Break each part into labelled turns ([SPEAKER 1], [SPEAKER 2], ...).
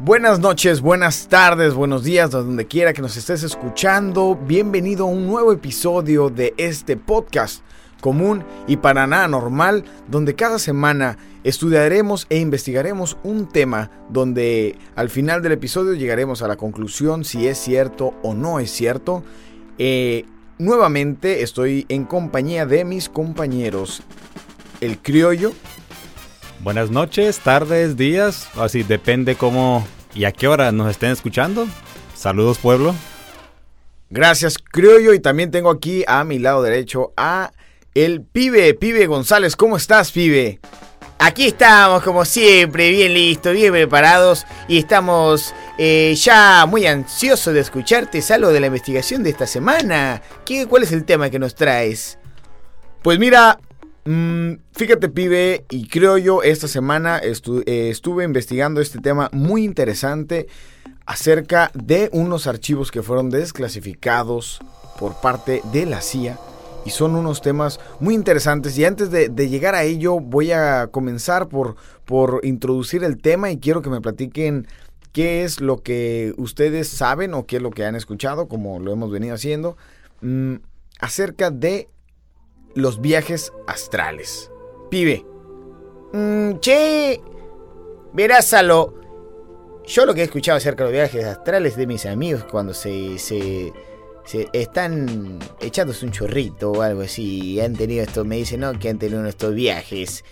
[SPEAKER 1] Buenas noches, buenas tardes, buenos días, donde quiera que nos estés escuchando. Bienvenido a un nuevo episodio de este podcast común y para nada normal, donde cada semana estudiaremos e investigaremos un tema donde al final del episodio llegaremos a la conclusión si es cierto o no es cierto. Eh, nuevamente estoy en compañía de mis compañeros, el criollo.
[SPEAKER 2] Buenas noches, tardes, días, así depende cómo y a qué hora nos estén escuchando. Saludos pueblo.
[SPEAKER 1] Gracias criollo y también tengo aquí a mi lado derecho a el pibe, pibe González. ¿Cómo estás, pibe?
[SPEAKER 3] Aquí estamos, como siempre, bien listos, bien preparados y estamos eh, ya muy ansiosos de escucharte. Salgo de la investigación de esta semana. ¿Qué, ¿Cuál es el tema que nos traes?
[SPEAKER 1] Pues mira, mmm, fíjate pibe, y creo yo esta semana eh, estuve investigando este tema muy interesante acerca de unos archivos que fueron desclasificados por parte de la CIA y son unos temas muy interesantes. Y antes de, llegar a ello, voy a comenzar por, introducir el tema y quiero que me platiquen qué es lo que ustedes saben o qué es lo que han escuchado, como lo hemos venido haciendo, mmm, acerca de los viajes astrales. Pibe.
[SPEAKER 3] Mm, che, verás a lo... Yo lo que he escuchado acerca de los viajes astrales de mis amigos cuando se, se se están echándose un chorrito o algo así. Han tenido esto, me dicen, no, que han tenido estos viajes.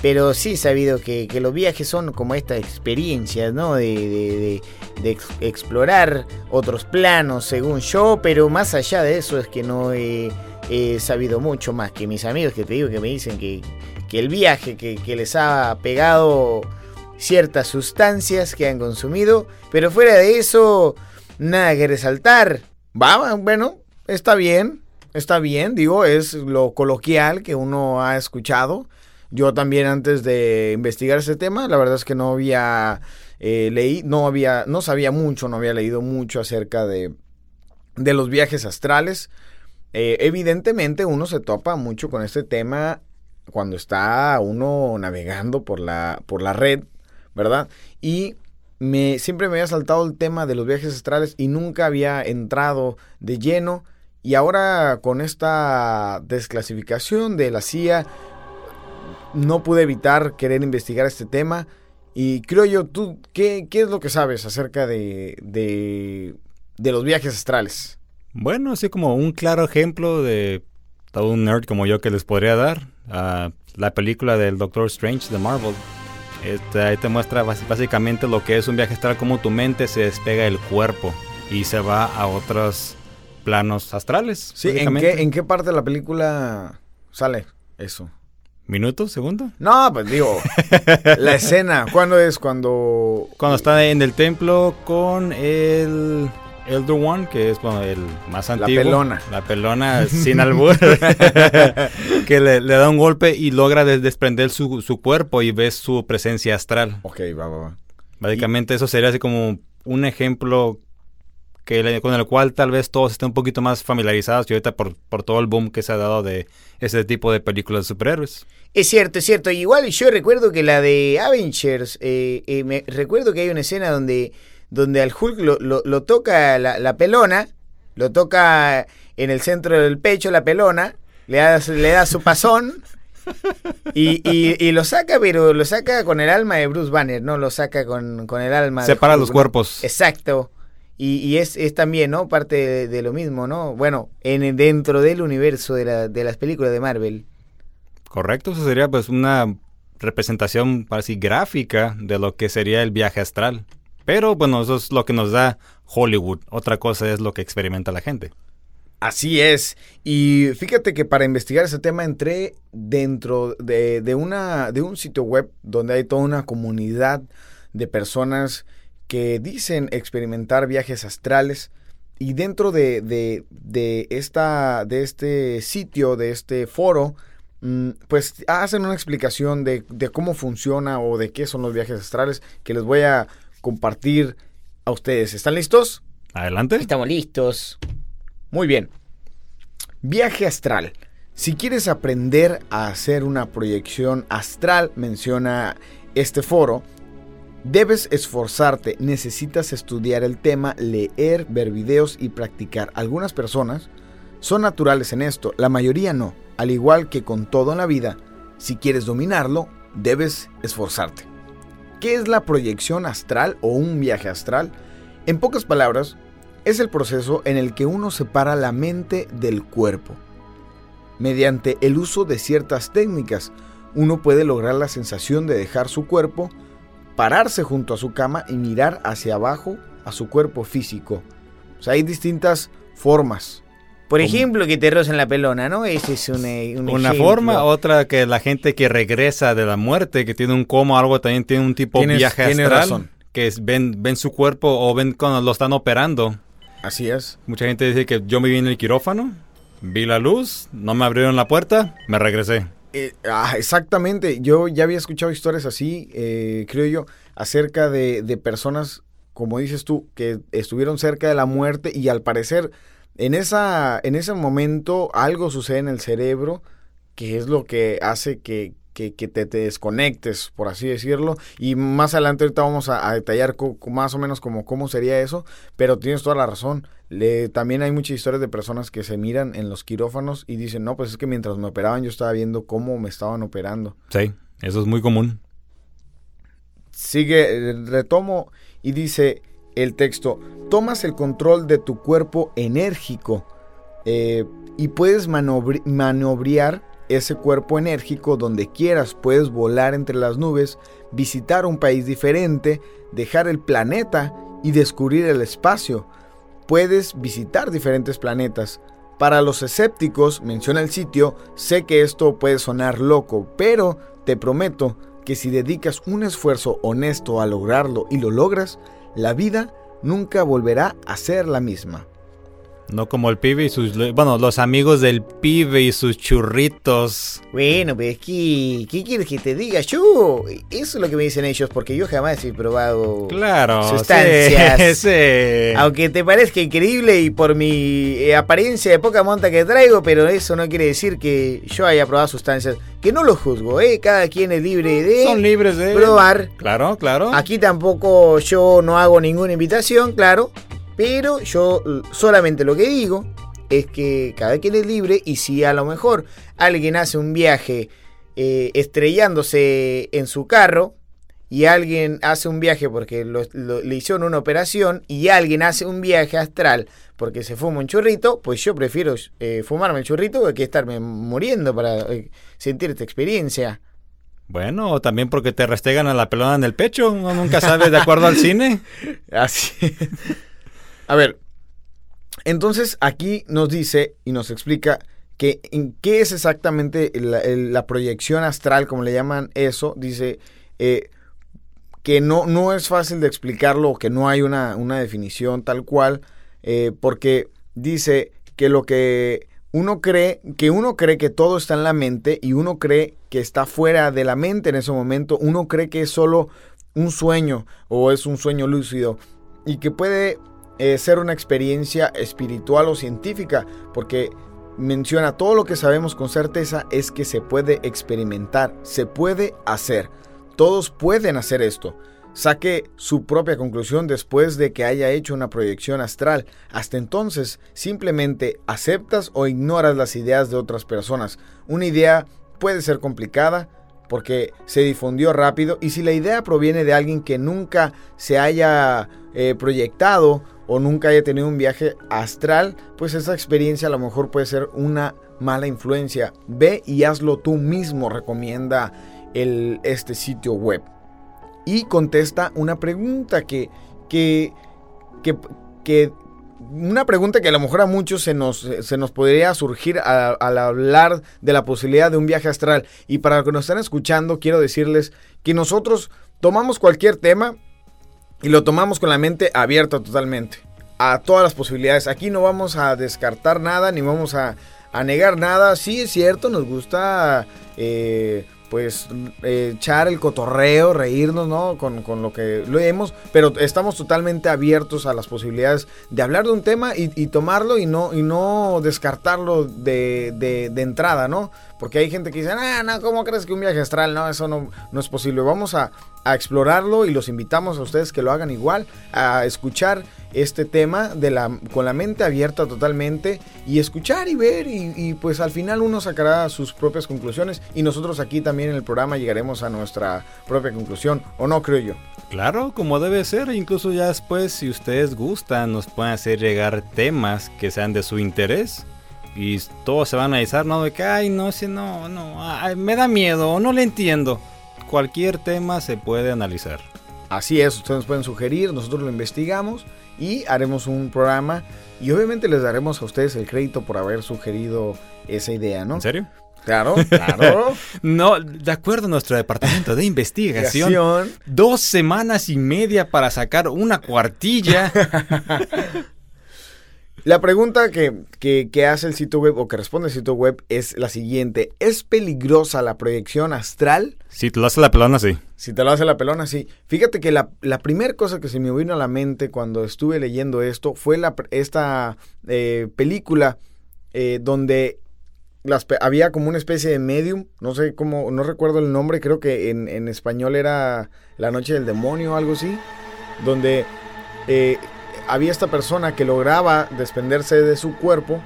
[SPEAKER 3] Pero sí he sabido que, que los viajes son como esta experiencia, ¿no? De, de, de, de ex, explorar otros planos, según yo. Pero más allá de eso es que no he, he, sabido mucho más que mis amigos que te digo que me dicen que, que el viaje que, les ha pegado ciertas sustancias que han consumido. Pero fuera de eso, nada que resaltar.
[SPEAKER 1] Va, bueno, está bien, está bien, digo, es lo coloquial que uno ha escuchado. Yo también antes de investigar ese tema, la verdad es que no había eh, no había, no sabía mucho, no había leído mucho acerca de, de los viajes astrales. Eh, evidentemente uno se topa mucho con este tema cuando está uno navegando por la, por la red, ¿verdad? Y me, siempre me había saltado el tema de los viajes astrales y nunca había entrado de lleno. Y ahora con esta desclasificación de la CIA, no pude evitar querer investigar este tema. Y creo yo, ¿tú qué, qué es lo que sabes acerca de, de, de los viajes astrales?
[SPEAKER 2] Bueno, así como un claro ejemplo de todo un nerd como yo que les podría dar. Uh, la película del Doctor Strange de Marvel este, ahí te muestra básicamente lo que es un viaje astral, como tu mente se despega del cuerpo y se va a otros planos astrales.
[SPEAKER 1] Sí, ¿en qué, ¿en qué parte de la película sale eso?
[SPEAKER 2] ¿Minuto? ¿Segundo?
[SPEAKER 1] No, pues digo, la escena, ¿cuándo es? Cuando...
[SPEAKER 2] Cuando está en el templo con el... Elder One, que es bueno, el más antiguo.
[SPEAKER 1] La pelona.
[SPEAKER 2] La pelona sin albur. que le, le, da un golpe y logra des desprender su, su, cuerpo y ves su presencia astral.
[SPEAKER 1] Ok, va, va, va.
[SPEAKER 2] Básicamente y... eso sería así como un ejemplo que le, con el cual tal vez todos estén un poquito más familiarizados y ahorita por, por todo el boom que se ha dado de ese tipo de películas de superhéroes.
[SPEAKER 3] Es cierto, es cierto. Igual yo recuerdo que la de Avengers, eh, eh, me recuerdo que hay una escena donde donde al Hulk lo, lo, lo toca la, la, pelona, lo toca en el centro del pecho la pelona, le da, le da su pasón y, y, y, lo saca, pero lo saca con el alma de Bruce Banner, no lo saca con, con el alma.
[SPEAKER 2] Separa los cuerpos.
[SPEAKER 3] Exacto. Y, y es, es, también, ¿no? Parte de, de, lo mismo, ¿no? Bueno, en dentro del universo de, la, de las películas de Marvel.
[SPEAKER 2] Correcto, eso sería pues una representación así gráfica de lo que sería el viaje astral. Pero bueno, eso es lo que nos da Hollywood. Otra cosa es lo que experimenta la gente.
[SPEAKER 1] Así es. Y fíjate que para investigar ese tema entré dentro de, de, una, de un sitio web donde hay toda una comunidad de personas que dicen experimentar viajes astrales. Y dentro de, de, de, esta, de este sitio, de este foro, pues hacen una explicación de, de cómo funciona o de qué son los viajes astrales que les voy a compartir a ustedes. ¿Están listos?
[SPEAKER 2] Adelante.
[SPEAKER 3] Estamos listos.
[SPEAKER 1] Muy bien. Viaje astral. Si quieres aprender a hacer una proyección astral, menciona este foro, Debes esforzarte, necesitas estudiar el tema, leer, ver videos y practicar. Algunas personas son naturales en esto, la mayoría no. Al igual que con todo en la vida, si quieres dominarlo, debes esforzarte. ¿Qué es la proyección astral o un viaje astral? En pocas palabras, es el proceso en el que uno separa la mente del cuerpo. Mediante el uso de ciertas técnicas, uno puede lograr la sensación de dejar su cuerpo, pararse junto a su cama y mirar hacia abajo a su cuerpo físico. Hay distintas formas.
[SPEAKER 3] Por ejemplo, que te rozan la pelona, ¿no? Ese es un, eh, un
[SPEAKER 2] Una
[SPEAKER 3] ejemplo.
[SPEAKER 2] forma, otra que la gente que regresa de la muerte, que tiene un coma o algo, también tiene un tipo de viaje astral.
[SPEAKER 1] razón.
[SPEAKER 2] Que es, ven, ven su cuerpo o ven cuando lo están operando.
[SPEAKER 1] Así es.
[SPEAKER 2] Mucha gente dice que yo me vi en el quirófano, vi la luz, no me abrieron la puerta, me regresé.
[SPEAKER 1] Eh, ah, exactamente. Yo ya había escuchado historias así, eh, creo yo, acerca de, de personas, como dices tú, que estuvieron cerca de la muerte y al parecer en, esa, en ese momento algo sucede en el cerebro que es lo que hace que, que, que te, te desconectes, por así decirlo. Y más adelante ahorita vamos a, a detallar co- más o menos como cómo sería eso, pero tienes toda la razón. Le, también hay muchas historias de personas que se miran en los quirófanos y dicen, no, pues es que mientras me operaban yo estaba viendo cómo me estaban operando.
[SPEAKER 2] Sí, eso es muy común.
[SPEAKER 1] Sigue, eh, retomo y dice el texto, tomas el control de tu cuerpo enérgico eh, y puedes manobri- maniobriar ese cuerpo enérgico donde quieras, puedes volar entre las nubes, visitar un país diferente, dejar el planeta y descubrir el espacio. Puedes visitar diferentes planetas. Para los escépticos, menciona el sitio, sé que esto puede sonar loco, pero te prometo que si dedicas un esfuerzo honesto a lograrlo y lo logras, la vida nunca volverá a ser la misma.
[SPEAKER 2] No como el pibe y sus... Bueno, los amigos del pibe y sus churritos.
[SPEAKER 3] Bueno, pues, ¿qué, ¿qué quieres que te diga? Yo, eso es lo que me dicen ellos, porque yo jamás he probado
[SPEAKER 2] Claro.
[SPEAKER 3] sustancias.
[SPEAKER 2] Sí, sí.
[SPEAKER 3] Aunque te parezca increíble y por mi eh, apariencia de poca monta que traigo, pero eso no quiere decir que yo haya probado sustancias. Que no lo juzgo, ¿eh? Cada quien es libre de
[SPEAKER 2] Son libres de...
[SPEAKER 3] probar.
[SPEAKER 2] Claro, claro.
[SPEAKER 3] Aquí tampoco yo no hago ninguna invitación, claro. Pero yo solamente lo que digo es que cada quien es libre y si a lo mejor alguien hace un viaje eh, estrellándose en su carro y alguien hace un viaje porque lo- lo- le hicieron una operación y alguien hace un viaje astral porque se fuma un churrito, pues yo prefiero eh, fumarme el churrito que estarme muriendo para eh, sentir esta experiencia.
[SPEAKER 2] Bueno, o también porque te restregan a la pelona en el pecho. Uno nunca sabe de acuerdo al cine.
[SPEAKER 1] Así. A ver, entonces aquí nos dice y nos explica que en qué es exactamente la, proyección astral, como le llaman eso. Dice eh, que no, no es fácil de explicarlo, que no hay una, una definición tal cual, eh, porque dice que lo que uno cree, que uno cree que todo está en la mente y uno cree que está fuera de la mente en ese momento, uno cree que es solo un sueño o es un sueño lúcido y que puede eh, ser una experiencia espiritual o científica, porque menciona todo lo que sabemos con certeza es que se puede experimentar, se puede hacer. Todos pueden hacer esto. Saque su propia conclusión después de que haya hecho una proyección astral. Hasta entonces, simplemente aceptas o ignoras las ideas de otras personas. Una idea puede ser complicada porque se difundió rápido y si la idea proviene de alguien que nunca se haya eh, proyectado o nunca haya tenido un viaje astral, pues esa experiencia a lo mejor puede ser una mala influencia. Ve y hazlo tú mismo, recomienda este sitio web. Y contesta una pregunta que, que, que, una pregunta que a lo mejor a muchos se nos, se nos podría surgir al hablar de la posibilidad de un viaje astral. Y para los que nos están escuchando, quiero decirles que nosotros tomamos cualquier tema y lo tomamos con la mente abierta totalmente a todas las posibilidades. Aquí no vamos a descartar nada ni vamos a, a negar nada. Sí es cierto, nos gusta eh, pues eh, echar el cotorreo, reírnos, ¿no? Con, con lo que leemos, pero estamos totalmente abiertos a las posibilidades de hablar de un tema y, tomarlo y no, y no descartarlo de, de- de entrada, ¿no? Porque hay gente que dice, ah, no, ¿cómo crees que un viaje astral? No, eso no, no es posible. Vamos a, explorarlo y los invitamos a ustedes que lo hagan igual, a escuchar este tema de la, con la mente abierta totalmente y escuchar y ver y, pues al final uno sacará sus propias conclusiones y nosotros aquí también en el programa llegaremos a nuestra propia conclusión o no creo yo.
[SPEAKER 2] Claro, como debe ser, incluso ya después si ustedes gustan nos pueden hacer llegar temas que sean de su interés y todos se van a analizar, no de que, ay, no, si no, no, ay, me da miedo, no le entiendo. Cualquier tema se puede analizar.
[SPEAKER 1] Así es, ustedes pueden sugerir, nosotros lo investigamos y haremos un programa y obviamente les daremos a ustedes el crédito por haber sugerido esa idea, ¿no?
[SPEAKER 2] ¿En serio?
[SPEAKER 1] Claro, claro.
[SPEAKER 2] no, de acuerdo a nuestro departamento de investigación, dos semanas y media para sacar una cuartilla.
[SPEAKER 1] La pregunta que, que, que, hace el sitio web o que responde el sitio web es la siguiente. ¿Es peligrosa la proyección astral?
[SPEAKER 2] Si te lo hace la pelona, sí.
[SPEAKER 1] Si te lo hace la pelona, sí. Fíjate que la, la primera cosa que se me vino a la mente cuando estuve leyendo esto fue la, esta eh, película eh, donde las, había como una especie de medium, no sé cómo, no recuerdo el nombre, creo que en, en español era La Noche del Demonio o algo así, donde... Eh, había esta persona que lograba desprenderse de su cuerpo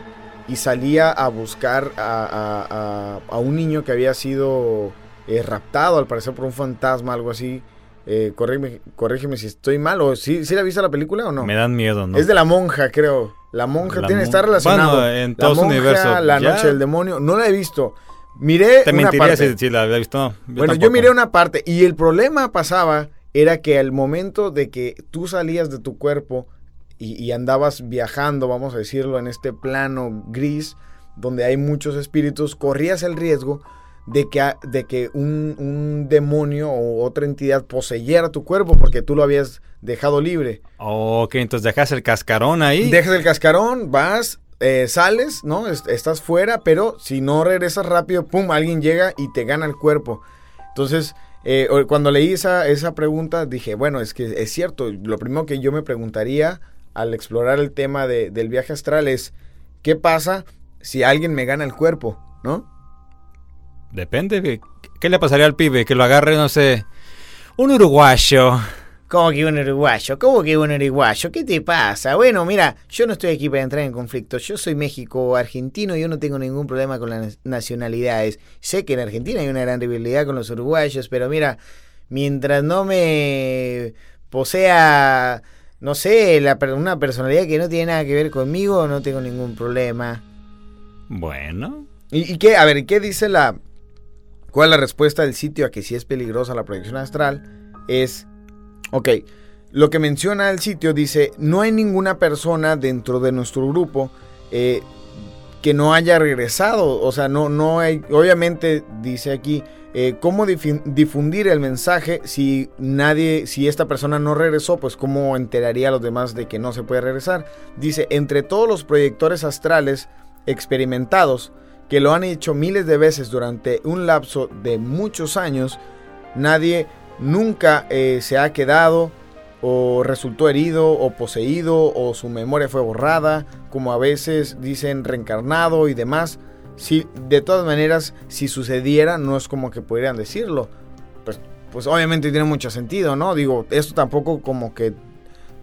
[SPEAKER 1] y salía a buscar a, a, a un niño que había sido eh, raptado, al parecer por un fantasma, algo así. Eh, corrígeme, corrígeme, si estoy mal, o ¿sí, ¿sí la viste la película o no?
[SPEAKER 2] Me dan miedo, ¿no?
[SPEAKER 1] Es de la monja, creo. La monja la tiene, mon está relacionado.
[SPEAKER 2] Bueno, en todo
[SPEAKER 1] la monja,
[SPEAKER 2] universo.
[SPEAKER 1] La
[SPEAKER 2] ¿Ya?
[SPEAKER 1] noche del demonio. No la he visto. Miré
[SPEAKER 2] Te
[SPEAKER 1] una
[SPEAKER 2] mentiría
[SPEAKER 1] parte.
[SPEAKER 2] si, si la había visto. No, yo
[SPEAKER 1] bueno,
[SPEAKER 2] tampoco.
[SPEAKER 1] yo miré una parte y el problema pasaba era que al momento de que tú salías de tu cuerpo y, y, andabas viajando, vamos a decirlo, en este plano gris, donde hay muchos espíritus, corrías el riesgo de que, de que un, un, demonio o otra entidad poseyera tu cuerpo porque tú lo habías dejado libre.
[SPEAKER 2] Ok, entonces dejas el cascarón ahí.
[SPEAKER 1] Dejas el cascarón, vas, eh, sales, ¿no? Est estás fuera, pero si no regresas rápido, pum, alguien llega y te gana el cuerpo. Entonces, eh, cuando leí esa, esa pregunta, dije, bueno, es que es cierto, lo primero que yo me preguntaría al explorar el tema de, del viaje astral es, ¿qué pasa si alguien me gana el cuerpo? ¿No?
[SPEAKER 2] Depende. ¿Qué le pasaría al pibe? Que lo agarre, no sé, un uruguayo.
[SPEAKER 3] ¿Cómo que un uruguayo? ¿Cómo que un uruguayo? ¿Qué te pasa? Bueno, mira, yo no estoy aquí para entrar en conflicto. Yo soy México argentino y yo no tengo ningún problema con las nacionalidades. Sé que en Argentina hay una gran rivalidad con los uruguayos, pero mira, mientras no me posea no sé, la, una personalidad que no tiene nada que ver conmigo, no tengo ningún problema.
[SPEAKER 2] Bueno.
[SPEAKER 1] ¿Y, y qué? A ver, ¿qué dice la... ¿Cuál es la respuesta del sitio a que si es peligrosa la proyección astral? Es, ok, lo que menciona el sitio dice, no hay ninguna persona dentro de nuestro grupo eh, que no haya regresado, o sea, no, no hay, obviamente dice aquí, eh, cómo difundir el mensaje si nadie, si esta persona no regresó, pues cómo enteraría a los demás de que no se puede regresar. Dice, entre todos los proyectores astrales experimentados, que lo han hecho miles de veces durante un lapso de muchos años, nadie nunca eh, se ha quedado o resultó herido o poseído o su memoria fue borrada, como a veces dicen reencarnado y demás. Si, de todas maneras, si sucediera, no es como que pudieran decirlo. Pues, pues obviamente tiene mucho sentido, ¿no? Digo, esto tampoco como que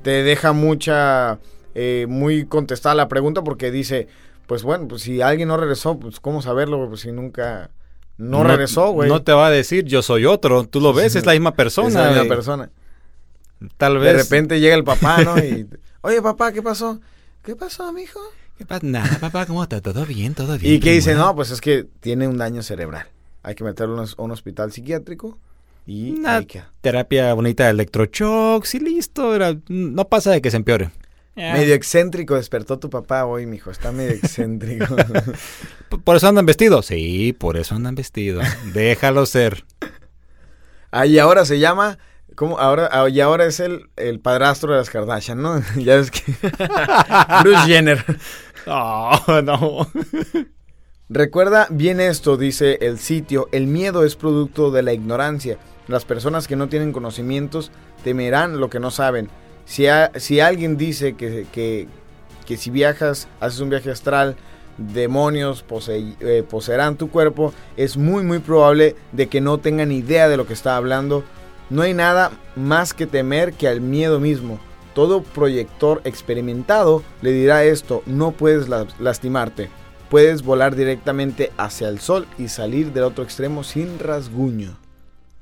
[SPEAKER 1] te deja mucha, eh, muy contestada la pregunta porque dice, pues bueno, pues si alguien no regresó, pues cómo saberlo, pues si nunca no, no regresó, güey.
[SPEAKER 2] No te va a decir yo soy otro, tú lo ves, es la misma persona.
[SPEAKER 1] Es la misma persona.
[SPEAKER 2] Tal vez.
[SPEAKER 1] De repente llega el papá, ¿no? Y, oye, papá, ¿qué pasó? ¿Qué pasó, mijo?
[SPEAKER 2] ¿Qué pasa? Nada, papá, ¿cómo está? ¿Todo bien? ¿Todo bien?
[SPEAKER 1] ¿Y qué dice? No, pues es que tiene un daño cerebral. Hay que meterlo a un hospital psiquiátrico y
[SPEAKER 2] Una terapia bonita de electroshocks y listo. Era, no pasa de que se empeore.
[SPEAKER 1] Yeah. Medio excéntrico despertó tu papá hoy, mijo. Está medio excéntrico.
[SPEAKER 2] ¿Por eso andan vestidos? Sí, por eso andan vestidos. Déjalo ser.
[SPEAKER 1] Ah, y ahora se llama ¿Cómo? Ahora, ah, y ahora es el, el padrastro de las Kardashian, ¿no? ya ves que. Bruce Jenner.
[SPEAKER 2] Oh, no.
[SPEAKER 1] Recuerda bien esto, dice el sitio. El miedo es producto de la ignorancia. Las personas que no tienen conocimientos temerán lo que no saben. Si, a, si alguien dice que, que, que si viajas, haces un viaje astral, demonios eh, poseerán tu cuerpo, es muy muy probable de que no tengan idea de lo que está hablando. No hay nada más que temer que al miedo mismo. Todo proyector experimentado le dirá esto, no puedes lastimarte. Puedes volar directamente hacia el sol y salir del otro extremo sin rasguño.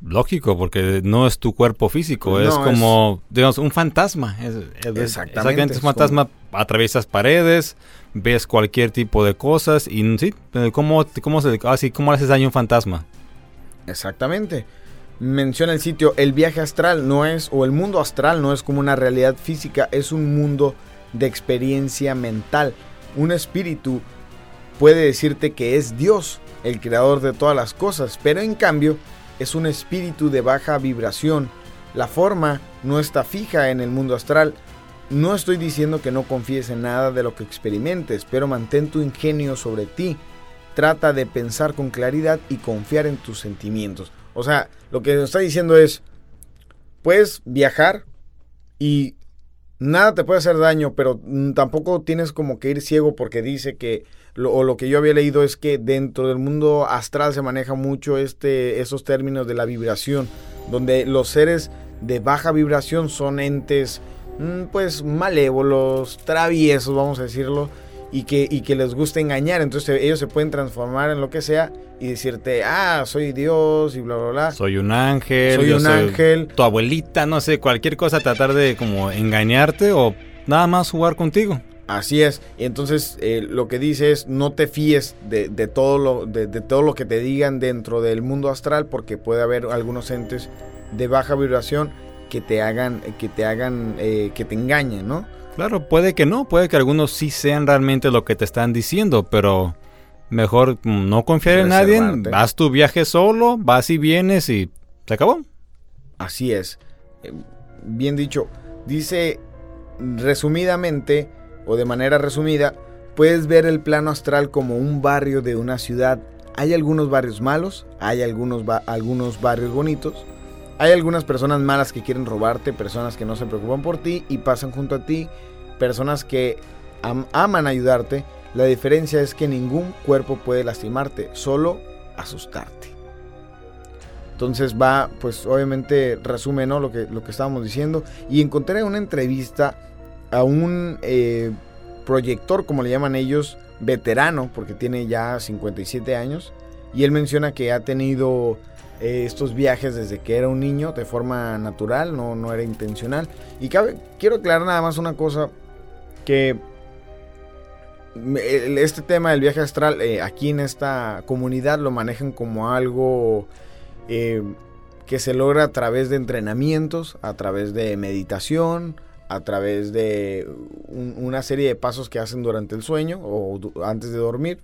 [SPEAKER 2] Lógico, porque no es tu cuerpo físico, es como, digamos, un fantasma.
[SPEAKER 1] exactamente.
[SPEAKER 2] Exactamente, es un fantasma, atraviesas paredes, ves cualquier tipo de cosas y sí, ¿cómo, cómo, se, así, ¿cómo haces daño a un fantasma?
[SPEAKER 1] Exactamente. Menciona el sitio, el viaje astral no es, o el mundo astral no es como una realidad física, es un mundo de experiencia mental. Un espíritu puede decirte que es Dios, el creador de todas las cosas, pero en cambio es un espíritu de baja vibración. La forma no está fija en el mundo astral. No estoy diciendo que no confíes en nada de lo que experimentes, pero mantén tu ingenio sobre ti. Trata de pensar con claridad y confiar en tus sentimientos. O sea, lo que nos está diciendo es, puedes viajar y nada te puede hacer daño, pero tampoco tienes como que ir ciego porque dice que o lo que yo había leído es que dentro del mundo astral se maneja mucho este, esos términos de la vibración, donde los seres de baja vibración son entes mm, pues malévolos, traviesos, vamos a decirlo, y que, y que les gusta engañar. Entonces ellos se pueden transformar en lo que sea y decirte, ah, soy Dios y bla, bla, bla.
[SPEAKER 2] Soy un ángel.
[SPEAKER 1] Soy un ángel.
[SPEAKER 2] Tu abuelita, no sé, cualquier cosa, tratar de como engañarte o nada más jugar contigo.
[SPEAKER 1] Así es. Y entonces eh, lo que dice es no te fíes de, todo lo, de, todo lo que te digan dentro del mundo astral porque puede haber algunos entes de baja vibración que te hagan, que te hagan, eh, que te engañen, ¿no?
[SPEAKER 2] Claro, puede que no, puede que algunos sí sean realmente lo que te están diciendo, pero mejor no confiar en nadie, haz tu viaje solo, vas y vienes y se acabó.
[SPEAKER 1] Así es. Eh, bien dicho, dice resumidamente, o de manera resumida, puedes ver el plano astral como un barrio de una ciudad. Hay algunos barrios malos, hay algunos, algunos barrios bonitos, hay algunas personas malas que quieren robarte, personas que no se preocupan por ti y pasan junto a ti, personas que aman ayudarte. La diferencia es que ningún cuerpo puede lastimarte, solo asustarte. Entonces va, pues obviamente resume lo, que, lo que estábamos diciendo. Y encontré una entrevista a un eh, proyector, como le llaman ellos, veterano, porque tiene ya 57 años. Y él menciona que ha tenido eh, estos viajes desde que era un niño de forma natural, no, no era intencional. Y quiero aclarar nada más una cosa, que este tema del viaje astral eh, aquí en esta comunidad lo manejan como algo que se logra a través de entrenamientos, a través de meditación, a través de una serie de pasos que hacen durante el sueño o antes de dormir.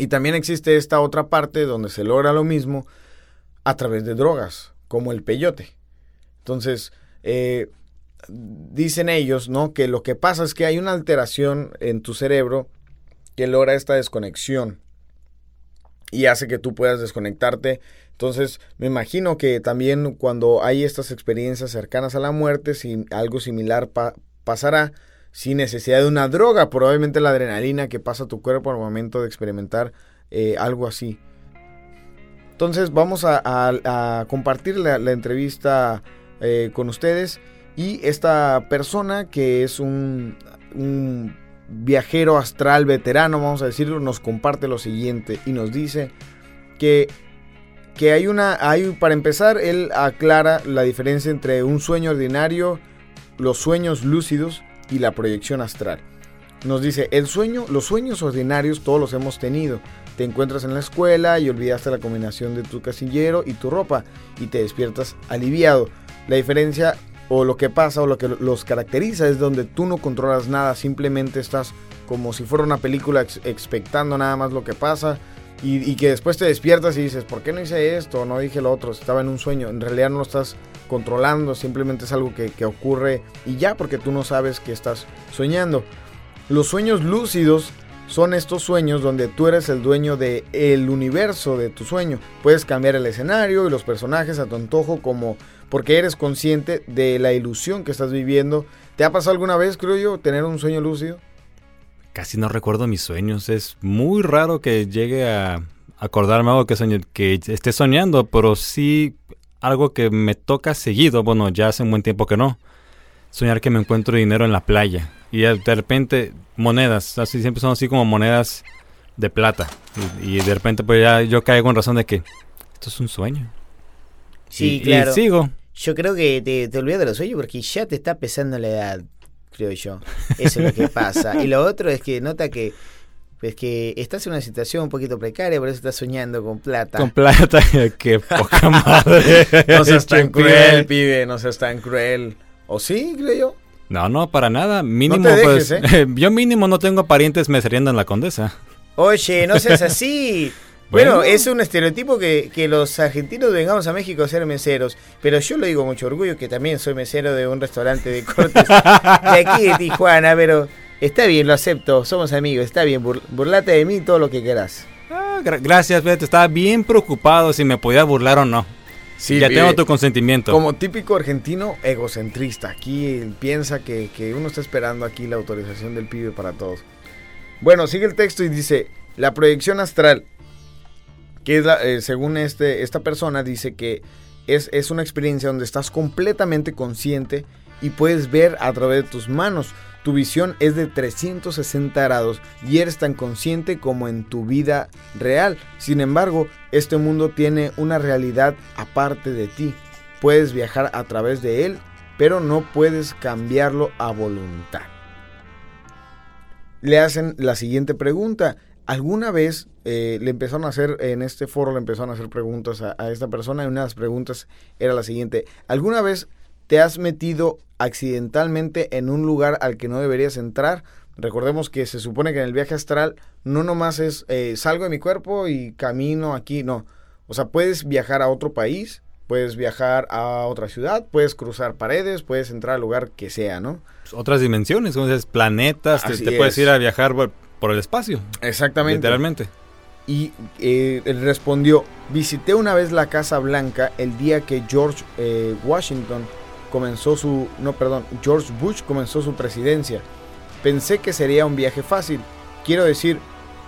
[SPEAKER 1] Y también existe esta otra parte donde se logra lo mismo a través de drogas, como el peyote. Entonces, eh, dicen ellos, ¿no? Que lo que pasa es que hay una alteración en tu cerebro que logra esta desconexión y hace que tú puedas desconectarte entonces, me imagino que también cuando hay estas experiencias cercanas a la muerte, si algo similar pasará, sin necesidad de una droga, probablemente la adrenalina que pasa tu cuerpo al momento de experimentar eh, algo así. Entonces, vamos a, compartir la, entrevista eh, con ustedes y esta persona que es un, un viajero astral veterano, vamos a decirlo, nos comparte lo siguiente y nos dice que que hay una, hay, para empezar, él aclara la diferencia entre un sueño ordinario, los sueños lúcidos y la proyección astral. Nos dice, el sueño, los sueños ordinarios todos los hemos tenido. Te encuentras en la escuela y olvidaste la combinación de tu casillero y tu ropa y te despiertas aliviado. La diferencia o lo que pasa o lo que los caracteriza es donde tú no controlas nada, simplemente estás como si fuera una película expectando nada más lo que pasa y, que después te despiertas y dices, ¿por qué no hice esto? No dije lo otro, estaba en un sueño. En realidad no estás controlando, simplemente es algo que, ocurre y ya porque tú no sabes que estás soñando. Los sueños lúcidos son estos sueños donde tú eres el dueño del el universo de tu sueño. Puedes cambiar el escenario y los personajes a tu antojo como porque eres consciente de la ilusión que estás viviendo. ¿Te ha pasado alguna vez, creo yo, tener un sueño lúcido?
[SPEAKER 2] casi no recuerdo mis sueños. Es muy raro que llegue a acordarme algo que, que esté soñando, pero sí algo que me toca seguido. Bueno, ya hace un buen tiempo que no. Soñar que me encuentro dinero en la playa. Y de repente monedas, así siempre son así como monedas de plata. Y, de repente pues ya yo caigo en razón de que esto es un sueño.
[SPEAKER 3] Sí, claro. sigo. Yo creo que te, te olvidas de los sueños porque ya te está pesando la edad, creo yo. Eso es lo que pasa. Y lo otro es que nota que es que estás en una situación un poquito precaria, por eso estás soñando con plata.
[SPEAKER 2] Con plata, qué poca madre.
[SPEAKER 1] no seas tan cruel, pibe, no seas tan cruel. ¿O sí, creo yo?
[SPEAKER 2] No, no, para nada. Mínimo, pues. ¿eh? yo mínimo no tengo parientes meseriendo en la condesa.
[SPEAKER 3] Oye, no seas así. Bueno, es un estereotipo que, que, los argentinos vengamos a México a ser meseros, pero yo lo digo con mucho orgullo que también soy mesero de un restaurante de cortes de aquí de Tijuana, pero está bien, lo acepto, somos amigos, está bien, burlate de mí todo lo que quieras.
[SPEAKER 2] Ah, gracias, Beto, estaba bien preocupado si me podía burlar o no. Sí, ya tengo tu consentimiento.
[SPEAKER 1] Como típico argentino egocentrista, aquí piensa que, que uno está esperando aquí la autorización del pibe para todos. Bueno, sigue el texto y dice, la proyección astral que es eh, según este, esta persona dice que es, es una experiencia donde estás completamente consciente y puedes ver a través de tus manos. Tu visión es de 360 grados y eres tan consciente como en tu vida real. Sin embargo, este mundo tiene una realidad aparte de ti. Puedes viajar a través de él, pero no puedes cambiarlo a voluntad. Le hacen la siguiente pregunta. ¿Alguna vez eh, le empezaron a hacer, en este foro le empezaron a hacer preguntas a, esta persona y una de las preguntas era la siguiente. ¿Alguna vez te has metido accidentalmente en un lugar al que no deberías entrar? Recordemos que se supone que en el viaje astral no nomás es eh, salgo de mi cuerpo y camino aquí, no. O sea, puedes viajar a otro país, puedes viajar a otra ciudad, puedes cruzar paredes, puedes entrar al lugar que sea, ¿no?
[SPEAKER 2] Pues, otras dimensiones, como dices, planetas, te, puedes ir a viajar por el espacio.
[SPEAKER 1] Exactamente.
[SPEAKER 2] Literalmente.
[SPEAKER 1] Y eh, él respondió, visité una vez la Casa Blanca el día que George eh, Washington comenzó su, no, perdón, George Bush comenzó su presidencia. Pensé que sería un viaje fácil. Quiero decir,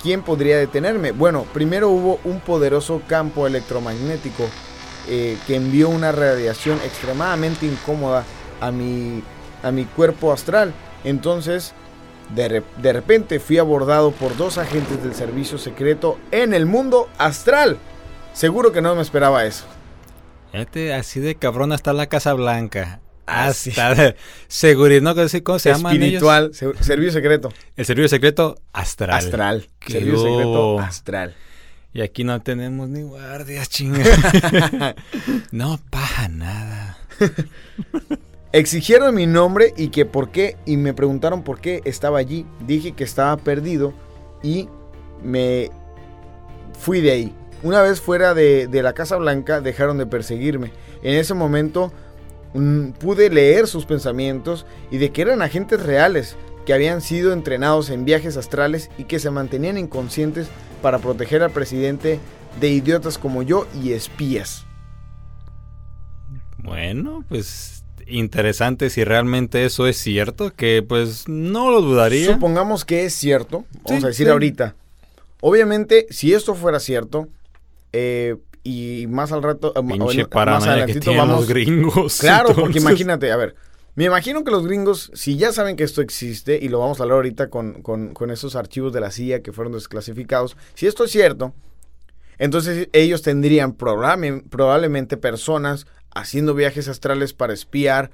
[SPEAKER 1] ¿quién podría detenerme? Bueno, primero hubo un poderoso campo electromagnético eh, que envió una radiación extremadamente incómoda a mi, a mi cuerpo astral. Entonces de, repente fui abordado por dos agentes del servicio secreto en el mundo astral. Seguro que no me esperaba eso.
[SPEAKER 2] Así de cabrón está la Casa Blanca. Hasta seguridad, ¿no? ¿Cómo se llama?
[SPEAKER 1] Espiritual, servicio secreto.
[SPEAKER 2] El servicio secreto astral.
[SPEAKER 1] Astral. Servicio secreto astral.
[SPEAKER 2] Y aquí no tenemos ni guardias, chingada. no pasa nada.
[SPEAKER 1] Exigieron mi nombre y que por qué, y me preguntaron por qué estaba allí. Dije que estaba perdido y me fui de ahí. Una vez fuera de, la Casa Blanca dejaron de perseguirme. En ese momento mm, pude leer sus pensamientos y de que eran agentes reales que habían sido entrenados en viajes astrales y que se mantenían inconscientes para proteger al presidente de idiotas como yo y espías.
[SPEAKER 2] Bueno, pues interesante si realmente eso es cierto, que pues no lo dudaría.
[SPEAKER 1] Supongamos que es cierto, vamos a decir ahorita. Obviamente, si esto fuera cierto, eh, y más al rato,
[SPEAKER 2] eh, Pinche más que vamos, los gringos.
[SPEAKER 1] Claro, porque imagínate, a ver, me imagino que los gringos, si ya saben que esto existe, y lo vamos a hablar ahorita con, con, con esos archivos de la CIA que fueron desclasificados, si esto es cierto, entonces ellos tendrían probablemente personas haciendo viajes astrales para espiar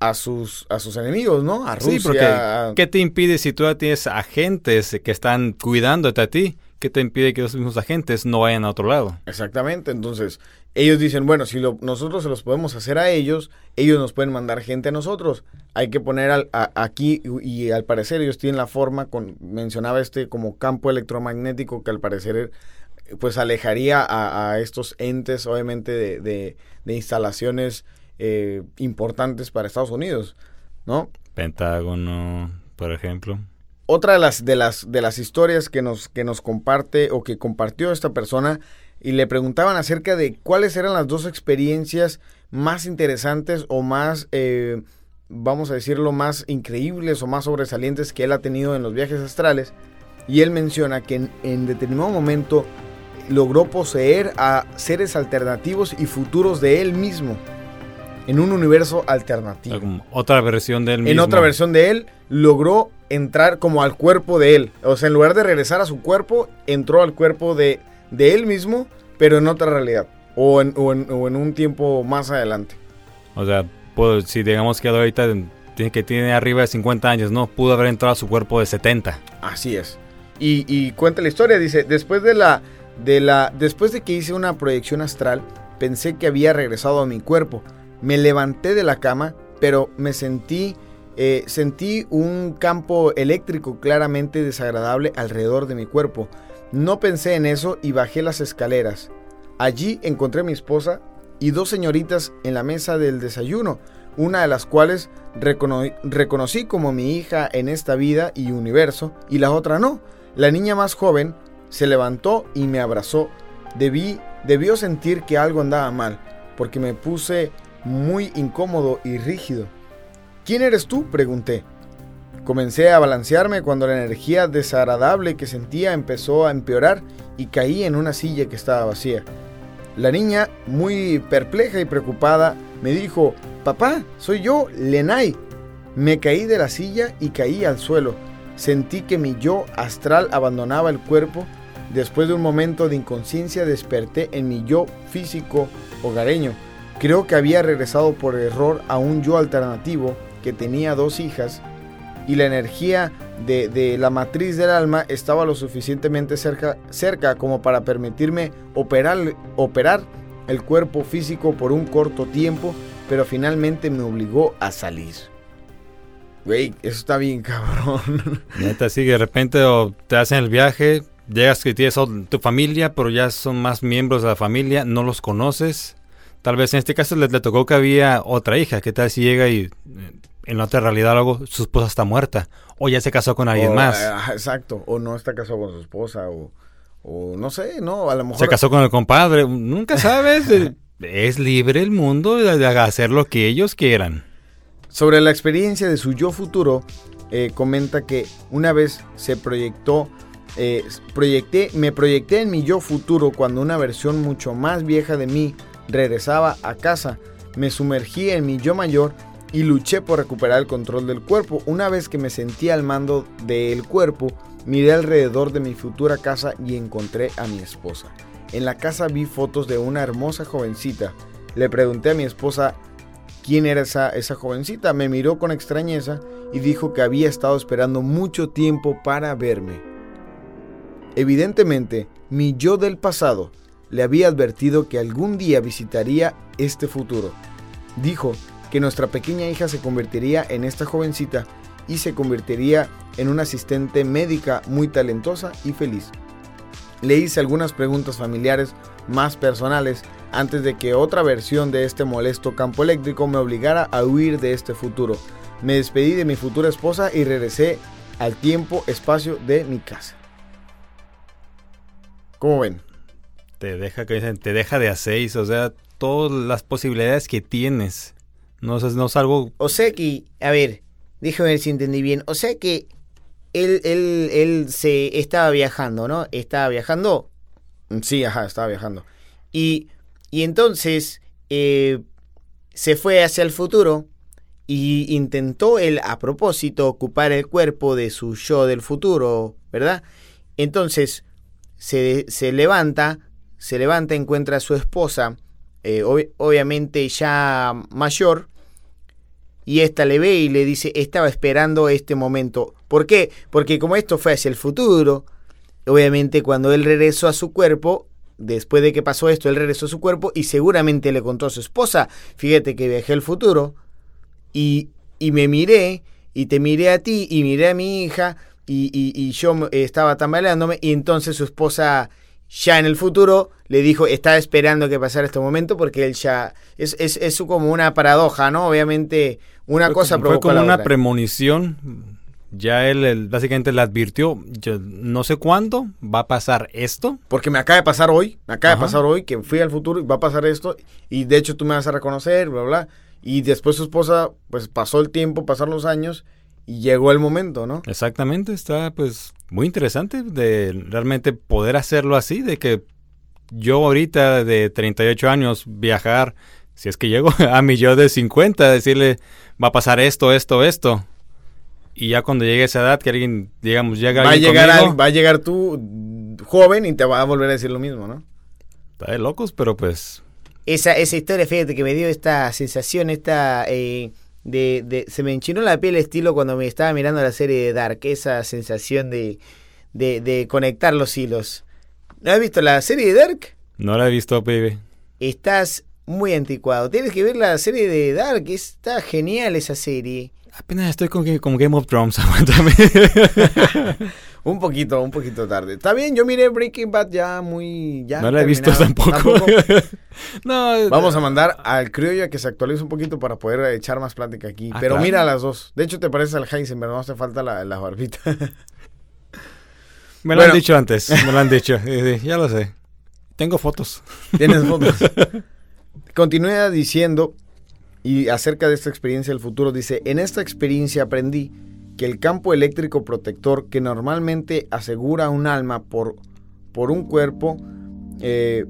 [SPEAKER 1] a sus, a sus enemigos, ¿no? A Rusia. Sí, porque
[SPEAKER 2] ¿qué te impide si tú tienes agentes que están cuidándote a ti? ¿Qué te impide que esos mismos agentes no vayan a otro lado?
[SPEAKER 1] Exactamente, entonces ellos dicen, bueno, si nosotros se los podemos hacer a ellos, ellos nos pueden mandar gente a nosotros. Hay que poner aquí, y al parecer ellos tienen la forma, con, mencionaba este como campo electromagnético que al parecer pues alejaría a, estos entes, obviamente, de, instalaciones eh, importantes para Estados Unidos, ¿no?
[SPEAKER 2] Pentágono, por ejemplo.
[SPEAKER 1] Otra de las, de las, de las historias que nos, que nos comparte o que compartió esta persona y le preguntaban acerca de cuáles eran las dos experiencias más interesantes o más, eh, vamos a decirlo, más increíbles o más sobresalientes que él ha tenido en los viajes astrales. Y él menciona que en, en determinado momento logró poseer a seres alternativos y futuros de él mismo en un universo alternativo.
[SPEAKER 2] Como otra versión de él mismo.
[SPEAKER 1] En otra versión de él logró entrar como al cuerpo de él. O sea, en lugar de regresar a su cuerpo, entró al cuerpo de, de él mismo, pero en otra realidad. O en, o en- o en un tiempo más adelante.
[SPEAKER 2] O sea, pues, si digamos que ahorita tiene, que tiene arriba de 50 años, ¿no? Pudo haber entrado a su cuerpo de 70.
[SPEAKER 1] Así es. Y, y cuenta la historia, dice, después de la, de la, después de que hice una proyección astral, pensé que había regresado a mi cuerpo. Me levanté de la cama, pero me sentí, eh, sentí un campo eléctrico claramente desagradable alrededor de mi cuerpo. No pensé en eso y bajé las escaleras. Allí encontré a mi esposa y dos señoritas en la mesa del desayuno, una de las cuales recono- reconocí como mi hija en esta vida y universo, y la otra no. La niña más joven se levantó y me abrazó. Debí, debió sentir que algo andaba mal, porque me puse muy incómodo y rígido. ¿Quién eres tú? pregunté. Comencé a balancearme cuando la energía desagradable que sentía empezó a empeorar y caí en una silla que estaba vacía. La niña, muy perpleja y preocupada, me dijo, Papá, soy yo, Lenai. Me caí de la silla y caí al suelo. Sentí que mi yo astral abandonaba el cuerpo. Después de un momento de inconsciencia desperté en mi yo físico hogareño. Creo que había regresado por error a un yo alternativo que tenía dos hijas y la energía de, de la matriz del alma estaba lo suficientemente cerca, cerca como para permitirme operar, operar el cuerpo físico por un corto tiempo, pero finalmente me obligó a salir. Güey, eso está bien cabrón.
[SPEAKER 2] Neta, sí, de repente te hacen el viaje, llegas que tienes tu familia, pero ya son más miembros de la familia, no los conoces. Tal vez en este caso le, le tocó que había otra hija, ¿qué tal si llega y eh, en la otra realidad luego su esposa está muerta? O ya se casó con alguien
[SPEAKER 1] O,
[SPEAKER 2] más.
[SPEAKER 1] ah, exacto, o no está casado con su esposa, o, o no sé, no, a lo mejor...
[SPEAKER 2] Se casó con el compadre, nunca sabes. eh, es libre el mundo de, de hacer lo que ellos quieran.
[SPEAKER 1] Sobre la experiencia de su yo futuro, eh, comenta que una vez se proyectó, eh, proyecté, me proyecté en mi yo futuro cuando una versión mucho más vieja de mí regresaba a casa. Me sumergí en mi yo mayor y luché por recuperar el control del cuerpo. Una vez que me sentí al mando del cuerpo, miré alrededor de mi futura casa y encontré a mi esposa. En la casa vi fotos de una hermosa jovencita. Le pregunté a mi esposa quién era esa, esa jovencita. Me miró con extrañeza y dijo que había estado esperando mucho tiempo para verme. Evidentemente, mi yo del pasado le había advertido que algún día visitaría este futuro. Dijo que nuestra pequeña hija se convertiría en esta jovencita y se convertiría en una asistente médica muy talentosa y feliz. Le hice algunas preguntas familiares más personales antes de que otra versión de este molesto campo eléctrico me obligara a huir de este futuro. Me despedí de mi futura esposa y regresé al tiempo, espacio de mi casa. ¿Cómo ven?
[SPEAKER 2] Te deja, que te deja de a seis, o sea, todas las posibilidades que tienes. No, es- no es algo
[SPEAKER 3] O sea que, a ver, déjame ver si entendí bien. O sea que él, él, él se estaba viajando, ¿no? Estaba viajando
[SPEAKER 1] Sí, ajá, estaba viajando.
[SPEAKER 3] y, y entonces eh, se fue hacia el futuro y intentó él a propósito ocupar el cuerpo de su yo del futuro, ¿verdad? Entonces se, se levanta, se levanta, encuentra a su esposa, eh, ob- obviamente ya mayor, y esta le ve y le dice, estaba esperando este momento. ¿Por qué? Porque como esto fue hacia el futuro, obviamente cuando él regresó a su cuerpo, después de que pasó esto, él regresó a su cuerpo y seguramente le contó a su esposa, fíjate que viajé al futuro y, y me miré y te miré a ti y miré a mi hija y, y- y yo me- estaba tambaleándome y entonces su esposa ya en el futuro le dijo, estaba esperando que pasara este momento porque él ya... Es, es, es como una paradoja, ¿no? Obviamente una
[SPEAKER 2] Fue
[SPEAKER 3] cosa
[SPEAKER 2] como- fue como
[SPEAKER 3] la
[SPEAKER 2] una
[SPEAKER 3] otra.
[SPEAKER 2] premonición. Ya él, él básicamente le advirtió, yo no sé cuándo va a pasar esto.
[SPEAKER 1] Porque me acaba de pasar hoy, me acaba
[SPEAKER 2] Ajá.
[SPEAKER 1] de pasar hoy que fui al futuro y va a pasar esto y de hecho tú me vas a reconocer, bla, bla. Y después su esposa, pues pasó el tiempo, pasaron los años y llegó el momento, ¿no?
[SPEAKER 2] Exactamente, está pues muy interesante de realmente poder hacerlo así, de que yo ahorita de 38 años viajar, si es que llego a mi yo de 50, decirle va a pasar esto, esto, esto. Y ya cuando llegue esa edad, que alguien, digamos, llega
[SPEAKER 1] va a llegar Va a llegar tú joven y te va a volver a decir lo mismo, ¿no?
[SPEAKER 2] Está de locos, pero pues...
[SPEAKER 3] Esa, esa historia, fíjate, que me dio esta sensación, esta... Eh, de, de, se me enchinó la piel estilo cuando me estaba mirando la serie de Dark, esa sensación de, de, de conectar los hilos. ¿No has visto la serie de Dark?
[SPEAKER 2] No la he visto, baby.
[SPEAKER 3] Estás muy anticuado. Tienes que ver la serie de Dark, está genial esa serie.
[SPEAKER 2] Apenas estoy con, Game of Thrones, aguántame.
[SPEAKER 1] un poquito, un poquito tarde. Está bien, yo miré Breaking Bad ya muy... Ya
[SPEAKER 2] no la he visto tampoco.
[SPEAKER 1] no, Vamos a mandar al criollo a que se actualice un poquito para poder echar más plática aquí. Ah, Pero mira las dos. De hecho, te parece al Heisenberg, no hace falta la, la barbita.
[SPEAKER 2] me lo han dicho antes, me lo han dicho. ya lo sé. Tengo fotos.
[SPEAKER 1] Tienes fotos. Continúa diciendo y acerca de esta experiencia del futuro dice, en esta experiencia aprendí que el campo eléctrico protector que normalmente asegura un alma por, por un cuerpo, eh,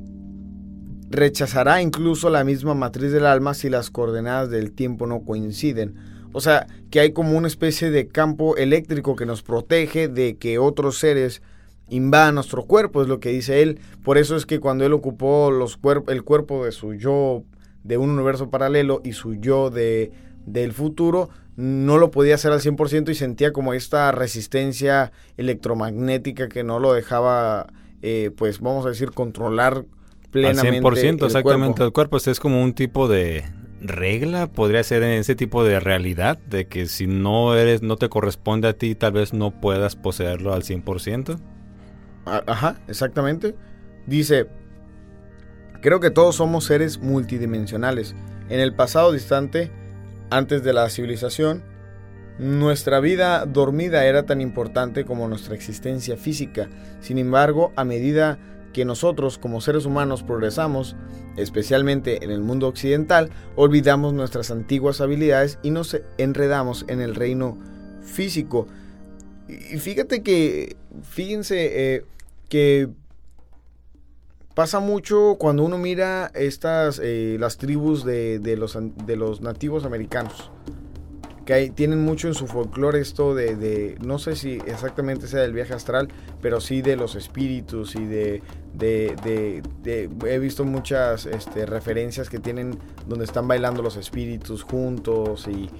[SPEAKER 1] rechazará incluso la misma matriz del alma si las coordenadas del tiempo no coinciden. O sea, que hay como una especie de campo eléctrico que nos protege de que otros seres invadan nuestro cuerpo, es lo que dice él. Por eso es que cuando él ocupó los el cuerpo de su yo de un universo paralelo y su yo de, del futuro, no lo podía hacer al 100% y sentía como esta resistencia electromagnética que no lo dejaba, eh, pues vamos a decir, controlar plenamente.
[SPEAKER 2] Al 100%, exactamente, el cuerpo. es como un tipo de regla, podría ser en ese tipo de realidad, de que si no eres, no te corresponde a ti, tal vez no puedas poseerlo al 100%.
[SPEAKER 1] Ajá, exactamente. Dice, Creo que todos somos seres multidimensionales. En el pasado distante, antes de la civilización, nuestra vida dormida era tan importante como nuestra existencia física. Sin embargo, a medida que nosotros como seres humanos progresamos, especialmente en el mundo occidental, olvidamos nuestras antiguas habilidades y nos enredamos en el reino físico. Y fíjate que, fíjense eh, que pasa mucho cuando uno mira estas eh, las tribus de, los, de los nativos americanos que tienen mucho en su folclore esto de, no sé si exactamente sea del viaje astral, pero sí de los espíritus y de, de, he visto muchas este, referencias que tienen donde están bailando los espíritus juntos y,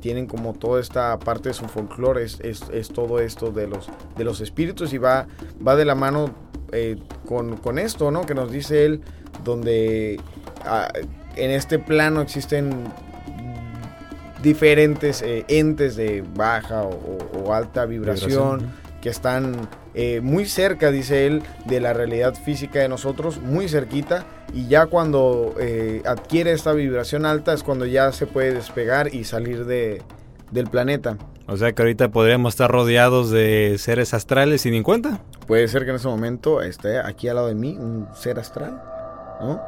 [SPEAKER 1] tienen como toda esta parte de su folclore es, es, todo esto de los, de los espíritus y va, va de la mano eh, con, esto, ¿no? Que nos dice él, donde ah, en este plano existen diferentes eh, entes de baja o, alta vibración, que están eh, muy cerca, dice él, de la realidad física de nosotros, muy cerquita, y ya cuando adquiere esta vibración alta es cuando ya se puede despegar y salir de, del planeta.
[SPEAKER 2] O sea que ahorita podríamos estar rodeados de seres astrales sin en cuenta.
[SPEAKER 1] Puede ser que en ese momento esté aquí al lado de mí un ser astral, ¿no?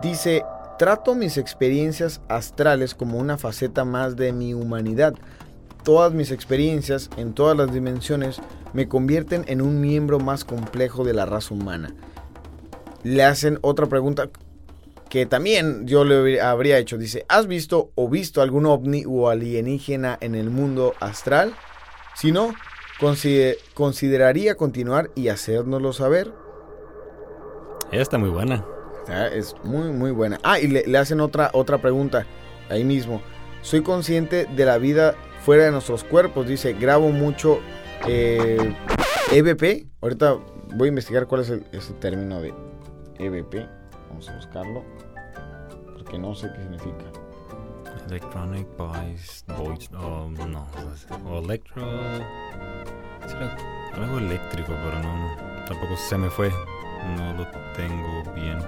[SPEAKER 1] Dice, trato mis experiencias astrales como una faceta más de mi humanidad. Todas mis experiencias en todas las dimensiones me convierten en un miembro más complejo de la raza humana. Le hacen otra pregunta que también yo le habría hecho. Dice, ¿has visto o visto algún ovni o alienígena en el mundo astral? Si no, consideraría continuar y hacérnoslo saber.
[SPEAKER 2] Está muy buena.
[SPEAKER 1] es muy, muy buena. Ah, y le, hacen otra, otra pregunta ahí mismo. Soy consciente de la vida fuera de nuestros cuerpos. Dice, grabo mucho eh, EVP. Ahorita voy a investigar cuál es el, ese término de EVP. Vamos a buscarlo. Porque no sé qué significa.
[SPEAKER 2] Electronic Voice, voice oh, no, o electro, algo eléctrico, pero no, no, tampoco se me fue, no lo tengo bien.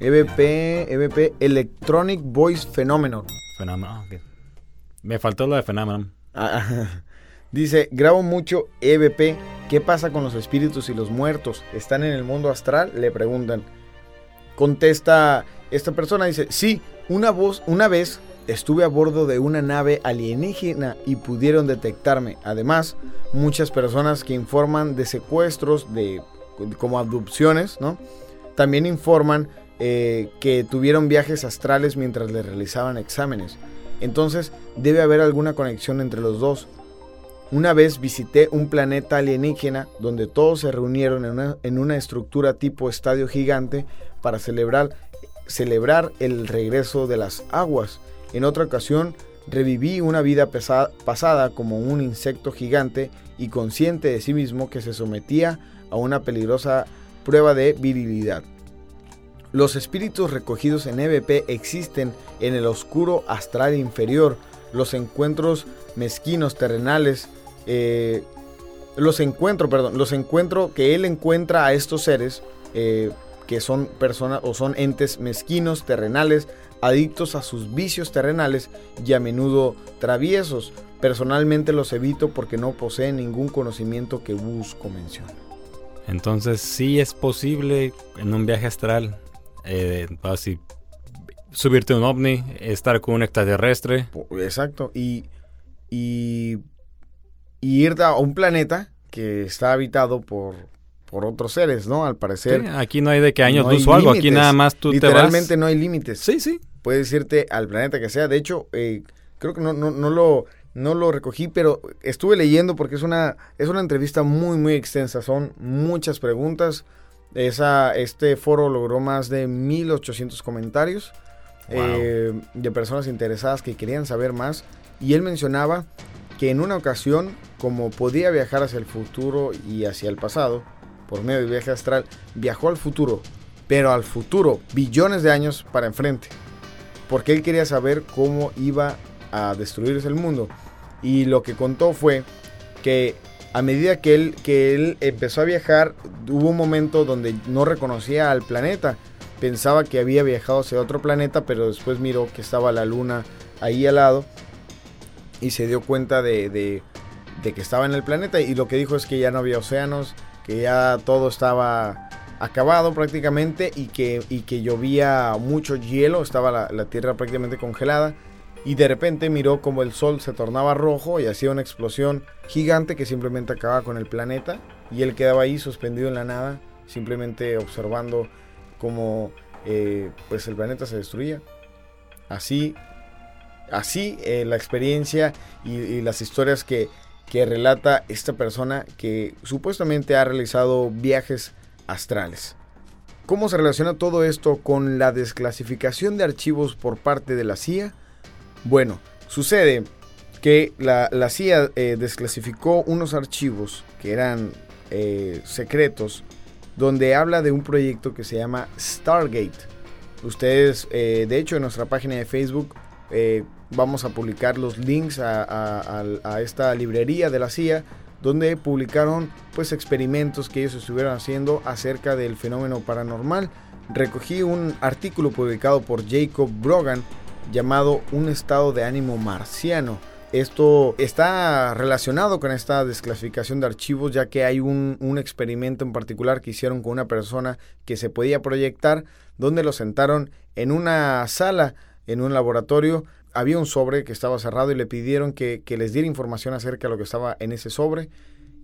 [SPEAKER 1] EVP, EVP, Electronic Voice Phenomenon.
[SPEAKER 2] Phenomenon, okay. Me faltó lo de Phenomenon.
[SPEAKER 1] Ah, dice, grabo mucho EVP, ¿qué pasa con los espíritus y los muertos? ¿Están en el mundo astral? Le preguntan. Contesta esta persona dice, sí, una, voz, una vez estuve a bordo de una nave alienígena y pudieron detectarme. Además, muchas personas que informan de secuestros, de como abducciones, ¿no? También informan eh, que tuvieron viajes astrales mientras le realizaban exámenes. Entonces, debe haber alguna conexión entre los dos. Una vez visité un planeta alienígena donde todos se reunieron en una, estructura tipo estadio gigante para celebrar el regreso de las aguas. En otra ocasión, reviví una vida pasada como un insecto gigante y consciente de sí mismo que se sometía a una peligrosa prueba de virilidad. Los espíritus recogidos en EVP existen en el oscuro astral inferior. Los encuentros mezquinos terrenales, eh, los encuentro, perdón, los encuentro que él encuentra a estos seres eh, que son personas o son entes mezquinos terrenales adictos a sus vicios terrenales y a menudo traviesos. Personalmente los evito porque no poseen ningún conocimiento que busco mencionar.
[SPEAKER 2] Entonces sí es posible en un viaje astral, eh, así, subirte un ovni, estar con un extraterrestre.
[SPEAKER 1] Exacto, y, y, ir a un planeta que está habitado por, por otros seres, ¿no? Al parecer.
[SPEAKER 2] aquí no hay de qué años luz o algo, aquí nada más tú
[SPEAKER 1] te
[SPEAKER 2] vas.
[SPEAKER 1] Literalmente no hay límites.
[SPEAKER 2] Sí, sí
[SPEAKER 1] puedes irte al planeta que sea. De hecho, eh, creo que no, no, no, lo, no lo recogí, pero estuve leyendo porque es una, es una entrevista muy, muy extensa. Son muchas preguntas. Esa, este foro logró más de 1800 comentarios eh, de personas interesadas que querían saber más. Y él mencionaba que en una ocasión, como podía viajar hacia el futuro y hacia el pasado, por medio de viaje astral, viajó al futuro, pero al futuro, billones de años para enfrente porque él quería saber cómo iba a destruirse el mundo. Y lo que contó fue que a medida que él, que él empezó a viajar, hubo un momento donde no reconocía al planeta. Pensaba que había viajado hacia otro planeta, pero después miró que estaba la luna ahí al lado y se dio cuenta de, de, que estaba en el planeta. Y lo que dijo es que ya no había océanos, que ya todo estaba acabado prácticamente y que, y que llovía mucho hielo, estaba la, tierra prácticamente congelada y de repente miró como el sol se tornaba rojo y hacía una explosión gigante que simplemente acababa con el planeta y él quedaba ahí suspendido en la nada, simplemente observando cómo eh, pues el planeta se destruía. Así, así eh, la experiencia y, y las historias que, que relata esta persona que supuestamente ha realizado viajes astrales. ¿Cómo se relaciona todo esto con la desclasificación de archivos por parte de la CIA? Bueno, sucede que la, CIA eh, desclasificó unos archivos que eran eh, secretos donde habla de un proyecto que se llama Stargate. Ustedes, eh, de hecho, en nuestra página de Facebook vamos a publicar los links a esta librería de la CIA donde publicaron pues experimentos que ellos estuvieron haciendo acerca del fenómeno paranormal. Recogí un artículo publicado por Jacob Brogan llamado Un estado de ánimo marciano. Esto está relacionado con esta desclasificación de archivos ya que hay un, experimento en particular que hicieron con una persona que se podía proyectar donde lo sentaron en una sala, en un laboratorio había un sobre que estaba cerrado y le pidieron que, les diera información acerca de lo que estaba en ese sobre.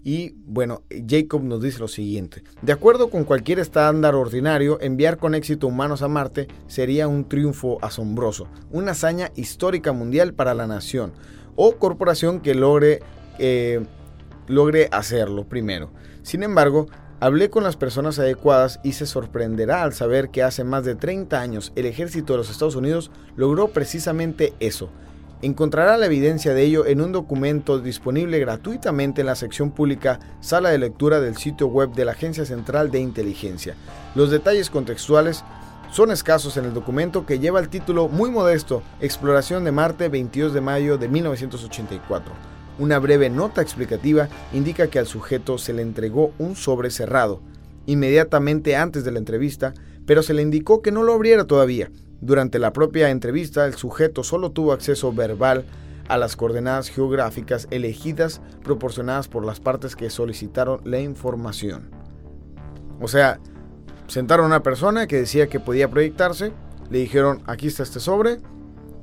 [SPEAKER 1] Y bueno, Jacob nos dice lo siguiente. De acuerdo con cualquier estándar ordinario, enviar con éxito humanos a Marte sería un triunfo asombroso, una hazaña histórica mundial para la nación o corporación que logre, eh, logre hacerlo primero. Sin embargo, Hablé con las personas adecuadas y se sorprenderá al saber que hace más de 30 años el ejército de los Estados Unidos logró precisamente eso. Encontrará la evidencia de ello en un documento disponible gratuitamente en la sección pública Sala de Lectura del sitio web de la Agencia Central de Inteligencia. Los detalles contextuales son escasos en el documento que lleva el título muy modesto Exploración de Marte 22 de mayo de 1984. Una breve nota explicativa indica que al sujeto se le entregó un sobre cerrado inmediatamente antes de la entrevista, pero se le indicó que no lo abriera todavía. Durante la propia entrevista, el sujeto solo tuvo acceso verbal a las coordenadas geográficas elegidas proporcionadas por las partes que solicitaron la información. O sea, sentaron a una persona que decía que podía proyectarse, le dijeron, aquí está este sobre,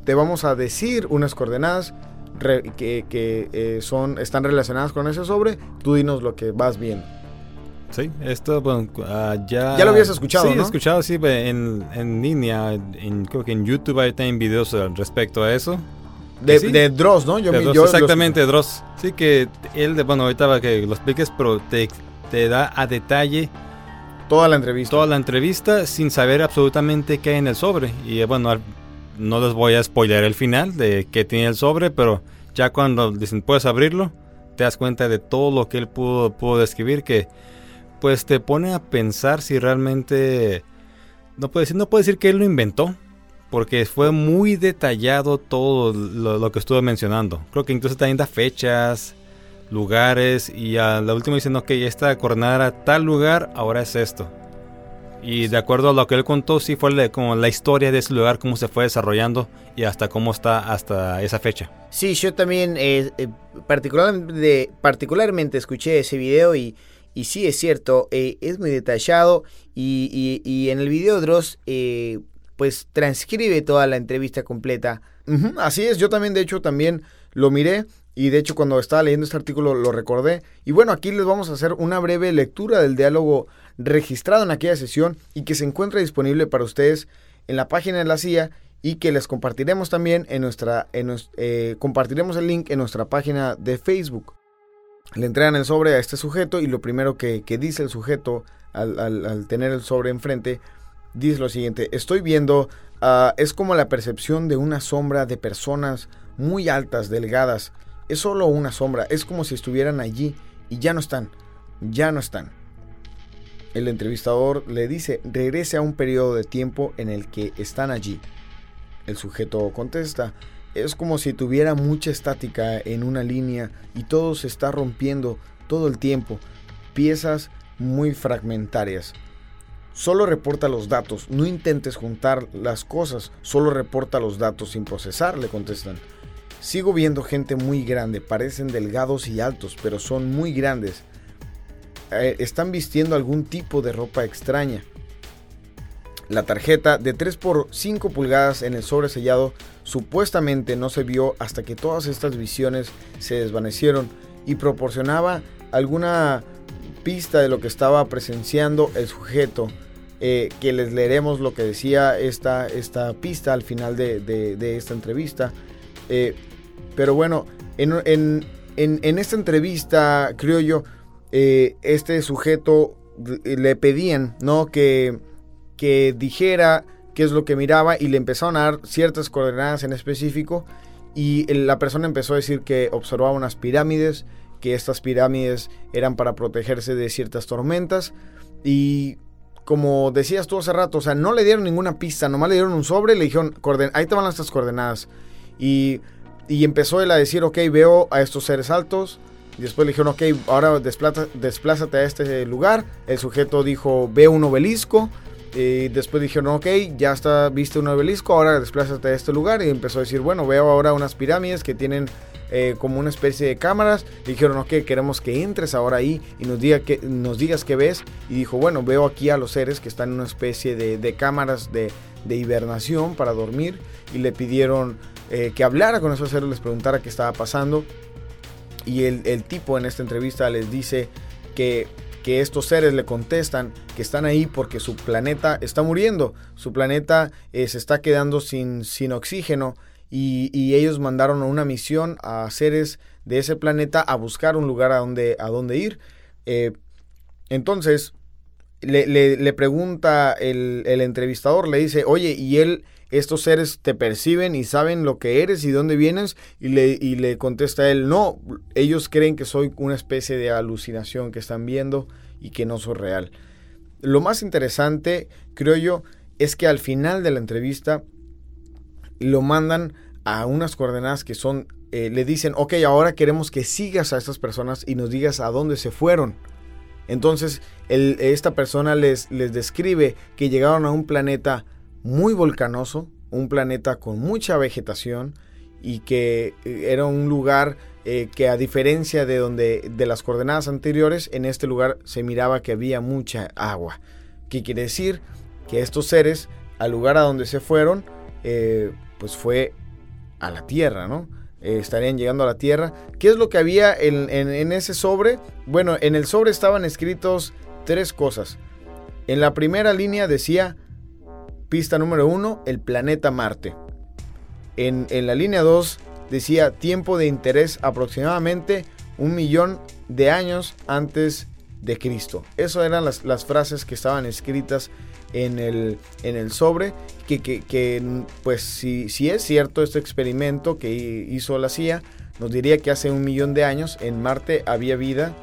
[SPEAKER 1] te vamos a decir unas coordenadas que, eh, son, están relacionadas con ese sobre, tú dinos lo que vas viendo.
[SPEAKER 2] Sí, esto, bueno, ah, ya...
[SPEAKER 1] Ya lo habías escuchado,
[SPEAKER 2] Sí,
[SPEAKER 1] he
[SPEAKER 2] escuchado, sí, en, en línea, en, creo que en YouTube hay también videos respecto a eso.
[SPEAKER 1] De, de Dross, ¿no?
[SPEAKER 2] Yo, exactamente, Dross. Sí, que él, bueno, ahorita va que lo expliques, pero te, te da a detalle
[SPEAKER 1] Toda la entrevista.
[SPEAKER 2] Toda la entrevista sin saber absolutamente qué hay en el sobre. Y bueno, no les voy a spoiler el final de qué tiene el sobre, pero ya cuando dicen puedes abrirlo, te das cuenta de todo lo que él pudo, pudo describir que pues te pone a pensar si realmente no puede decir, no puede decir que él lo inventó, porque fue muy detallado todo lo, que estuve mencionando. Creo que incluso también da fechas, lugares y a la última dicen, ok, esta coordenada era tal lugar, ahora es esto. Y de acuerdo a lo que él contó, sí fue como la historia de ese lugar, cómo se fue desarrollando y hasta cómo está hasta esa fecha.
[SPEAKER 3] Sí, yo también eh, eh particularmente escuché ese video y, y sí es cierto, eh, es muy detallado y, en el video Dross eh, pues transcribe toda la entrevista completa.
[SPEAKER 1] así es, yo también de hecho también lo miré y de hecho cuando estaba leyendo este artículo lo recordé. Y bueno, aquí les vamos a hacer una breve lectura del diálogo registrado en aquella sesión y que se encuentra disponible para ustedes en la página de la CIA y que les compartiremos también en nuestra, en, eh, compartiremos el link en nuestra página de Facebook. Le entregan el sobre a este sujeto y lo primero que, dice el sujeto al, al, tener el sobre enfrente, dice lo siguiente, estoy viendo, ah, es como la percepción de una sombra de personas muy altas, delgadas, es solo una sombra, es como si estuvieran allí y ya no están, ya no están. El entrevistador le dice, regrese a un periodo de tiempo en el que están allí. El sujeto contesta, es como si tuviera mucha estática en una línea y todo se está rompiendo todo el tiempo, piezas muy fragmentarias. Solo reporta los datos, no intentes juntar las cosas, solo reporta los datos sin procesar, le contestan. Sigo viendo gente muy grande, parecen delgados y altos, pero son muy grandes. Eh, están vistiendo algún tipo de ropa extraña. La tarjeta de 3 por 5 pulgadas en el sobresellado supuestamente no se vio hasta que todas estas visiones se desvanecieron y proporcionaba alguna pista de lo que estaba presenciando el sujeto. Eh, que les leeremos lo que decía esta, esta pista al final de, esta entrevista. Eh, pero bueno, en, esta entrevista, creo yo, eh, este sujeto le pedían, ¿no? Que, que dijera qué es lo que miraba y le empezaron a dar ciertas coordenadas en específico y la persona empezó a decir que observaba unas pirámides, que estas pirámides eran para protegerse de ciertas tormentas y como decías tú hace rato, o sea, no le dieron ninguna pista, nomás le dieron un sobre, le dijeron, ahí te van estas coordenadas y y empezó él a decir, ok, veo a estos seres altos. Después le dijeron, ok, ahora desplázate a este lugar. El sujeto dijo, veo un obelisco. Y después dijeron, ok, ya está, viste un obelisco, ahora desplázate a este lugar. Y empezó a decir, bueno, veo ahora unas pirámides que tienen eh, como una especie de cámaras. dijeron, ok, queremos que entres ahora ahí y nos, diga que, nos digas qué ves. Y dijo, bueno, veo aquí a los seres que están en una especie de, cámaras de, de hibernación para dormir. Y le pidieron eh, que hablara con esos seres, les preguntara qué estaba pasando. Y el, tipo en esta entrevista les dice que, que, estos seres le contestan que están ahí porque su planeta está muriendo, su planeta eh, se está quedando sin, sin oxígeno y, ellos mandaron una misión a seres de ese planeta a buscar un lugar a donde, a ir. Eh, entonces, le, le, pregunta el, el, entrevistador, le dice, oye, ¿y él estos seres te perciben y saben lo que eres y dónde vienes y le, y le contesta él, no, ellos creen que soy una especie de alucinación que están viendo y que no soy real. Lo más interesante, creo yo, es que al final de la entrevista lo mandan a unas coordenadas que son, eh, le dicen, ok, ahora queremos que sigas a estas personas y nos digas a dónde se fueron. Entonces, esta persona les, les describe que llegaron a un planeta muy volcanoso, un planeta con mucha vegetación y que eh, era un lugar eh, que a diferencia de donde de las coordenadas anteriores, en este lugar se miraba que había mucha agua. ¿Qué quiere decir? Que estos seres al lugar a donde se fueron, eh, pues fue a la Tierra, ¿no? Estarían llegando a la Tierra. ¿Qué es lo que había en, en, ese sobre? Bueno, en el sobre estaban escritos tres cosas. En la primera línea decía, pista número uno, el planeta Marte. En, la línea 2 decía tiempo de interés aproximadamente un millón de años antes de Cristo. Esas eran las, frases que estaban escritas en el, sobre, que, pues si, si es cierto este experimento que hizo la CIA, nos diría que hace un millón de años en Marte había vida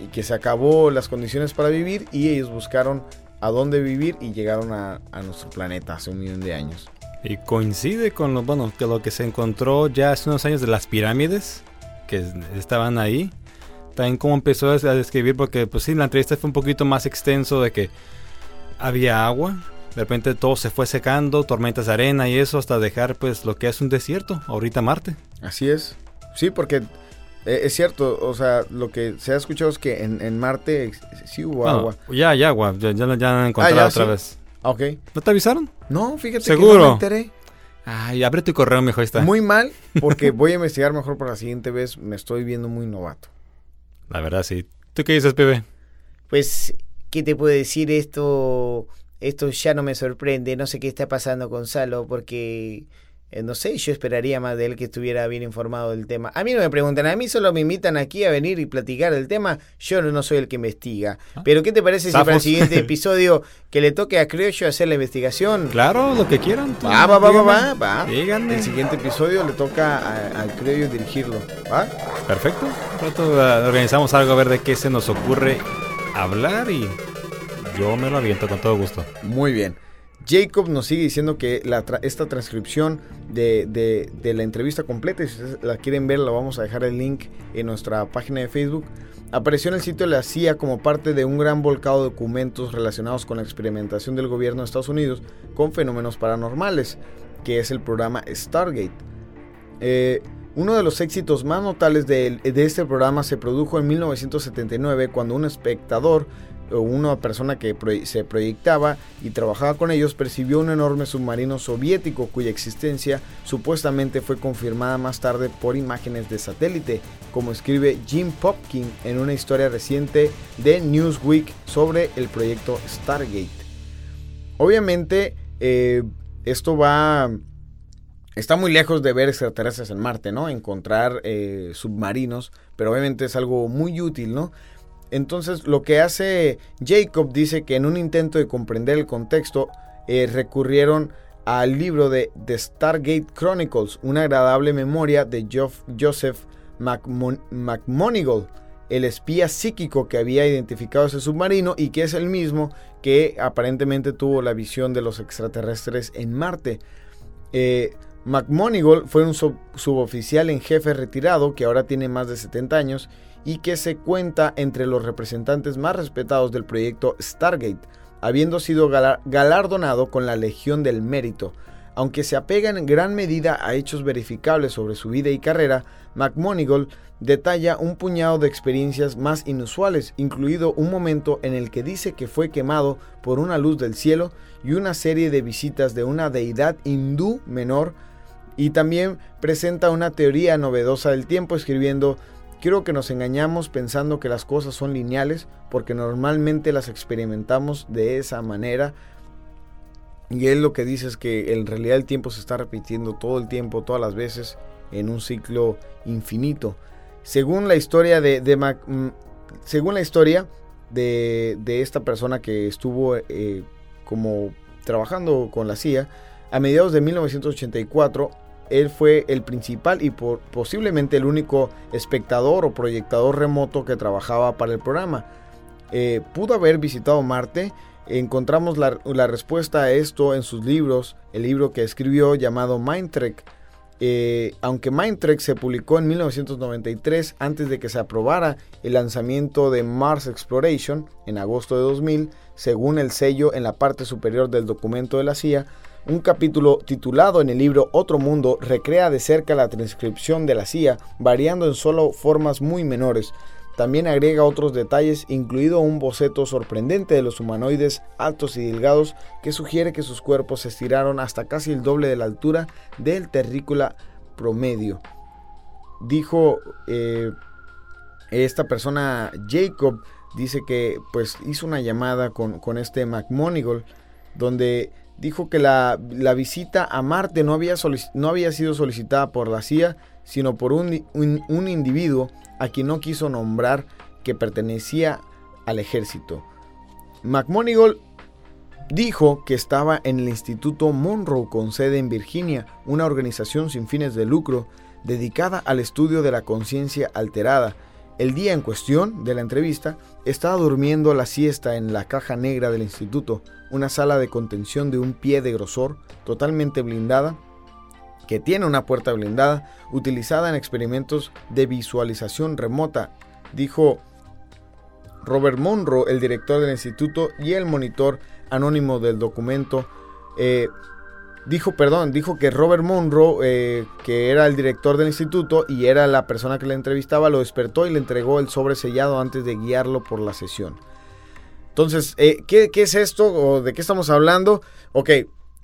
[SPEAKER 1] y que se acabó las condiciones para vivir y ellos buscaron a dónde vivir y llegaron a, a nuestro planeta hace un millón de años.
[SPEAKER 2] Y coincide con lo, bueno, que lo que se encontró ya hace unos años de las pirámides que estaban ahí. También como empezó a describir, porque pues sí, la entrevista fue un poquito más extenso de que había agua, de repente todo se fue secando, tormentas de arena y eso hasta dejar pues lo que es un desierto, ahorita Marte.
[SPEAKER 1] Así es, sí, porque eh, es cierto, o sea, lo que se ha escuchado es que en, Marte sí hubo agua.
[SPEAKER 2] Ya hay agua, ya, ya, ya han encontrado ah, otra vez.
[SPEAKER 1] Ah, ok.
[SPEAKER 2] ¿No te avisaron?
[SPEAKER 1] No, fíjate
[SPEAKER 2] ¿Seguro? que no
[SPEAKER 1] me enteré.
[SPEAKER 2] Ay, abre tu correo mejor está.
[SPEAKER 1] Muy mal, porque voy a investigar mejor para la siguiente vez. Me estoy viendo muy novato.
[SPEAKER 2] La verdad, sí. ¿Tú qué dices, Pepe?
[SPEAKER 3] Pues, ¿qué te puedo decir? Esto, esto ya no me sorprende. No sé qué está pasando con Salo, porque no sé, yo esperaría más de él que estuviera bien informado del tema. A mí no me preguntan, a mí solo me invitan aquí a venir y platicar del tema. Yo no soy el que investiga. Ah. Pero ¿qué te parece si para el siguiente episodio que le toque a Criollo hacer la investigación?
[SPEAKER 2] Claro, lo que quieran.
[SPEAKER 1] Va, va, va, va, va, El siguiente episodio le toca al Criollo dirigirlo. ¿Va?
[SPEAKER 2] Perfecto. Pronto uh, organizamos algo a ver de qué se nos ocurre hablar y yo me lo aviento con todo gusto.
[SPEAKER 1] Muy bien. Jacob nos sigue diciendo que esta transcripción de, la entrevista completa, si ustedes la quieren ver, la vamos a dejar el link en nuestra página de Facebook. Apareció en el sitio de la CIA como parte de un gran volcado de documentos relacionados con la experimentación del gobierno de Estados Unidos con fenómenos paranormales, que es el programa Stargate. Eh, uno de los éxitos más notables de, de, este programa se produjo en 1979 cuando un espectador una persona que se proyectaba y trabajaba con ellos percibió un enorme submarino soviético cuya existencia supuestamente fue confirmada más tarde por imágenes de satélite, como escribe Jim Popkin en una historia reciente de Newsweek sobre el proyecto Stargate. Obviamente, eh, esto va... Está muy lejos de ver extraterrestres en Marte, ¿no? Encontrar eh, submarinos, pero obviamente es algo muy útil, ¿no? Entonces lo que hace Jacob dice que en un intento de comprender el contexto eh, recurrieron al libro de The Stargate Chronicles, una agradable memoria de Joseph McMonigal, el espía psíquico que había identificado ese submarino y que es el mismo que aparentemente tuvo la visión de los extraterrestres en Marte. Eh, McMonigal fue un suboficial en jefe retirado que ahora tiene más de 70 años y que se cuenta entre los representantes más respetados del proyecto Stargate, habiendo sido galardonado con la Legión del Mérito. Aunque se apega en gran medida a hechos verificables sobre su vida y carrera, McMonigal detalla un puñado de experiencias más inusuales, incluido un momento en el que dice que fue quemado por una luz del cielo y una serie de visitas de una deidad hindú menor, y también presenta una teoría novedosa del tiempo escribiendo Creo que nos engañamos pensando que las cosas son lineales porque normalmente las experimentamos de esa manera. Y él lo que dice es que en realidad el tiempo se está repitiendo todo el tiempo, todas las veces, en un ciclo infinito. Según la historia de, mm, según la historia de, esta persona que estuvo eh, como trabajando con la CIA, a mediados de 1984 él fue el principal y posiblemente el único espectador o proyectador remoto que trabajaba para el programa. Eh, pudo haber visitado Marte. Encontramos la, respuesta a esto en sus libros, el libro que escribió llamado Mindtrek. Eh, aunque Mindtrek se publicó en 1993 antes de que se aprobara el lanzamiento de Mars Exploration en agosto de 2000, según el sello en la parte superior del documento de la CIA, un capítulo titulado en el libro Otro Mundo recrea de cerca la transcripción de la CIA, variando en solo formas muy menores. también agrega otros detalles, incluido un boceto sorprendente de los humanoides altos y delgados que sugiere que sus cuerpos se estiraron hasta casi el doble de la altura del terrícola promedio. Dijo eh, esta persona, Jacob, dice que pues hizo una llamada con, con este McMonigal, donde dijo que la, visita a Marte no había, no había, sido solicitada por la CIA, sino por un, un, individuo a quien no quiso nombrar que pertenecía al ejército. McMonigal dijo que estaba en el Instituto Monroe con sede en Virginia, una organización sin fines de lucro dedicada al estudio de la conciencia alterada. El día en cuestión de la entrevista estaba durmiendo la siesta en la caja negra del instituto, una sala de contención de un pie de grosor, totalmente blindada, que tiene una puerta blindada, utilizada en experimentos de visualización remota, dijo Robert Monroe, el director del instituto y el monitor anónimo del documento. Eh, dijo, perdón, dijo que Robert Monroe, eh, que era el director del instituto y era la persona que le entrevistaba, lo despertó y le entregó el sobre sellado antes de guiarlo por la sesión. Entonces, eh, ¿qué, es esto o de qué estamos hablando? Ok,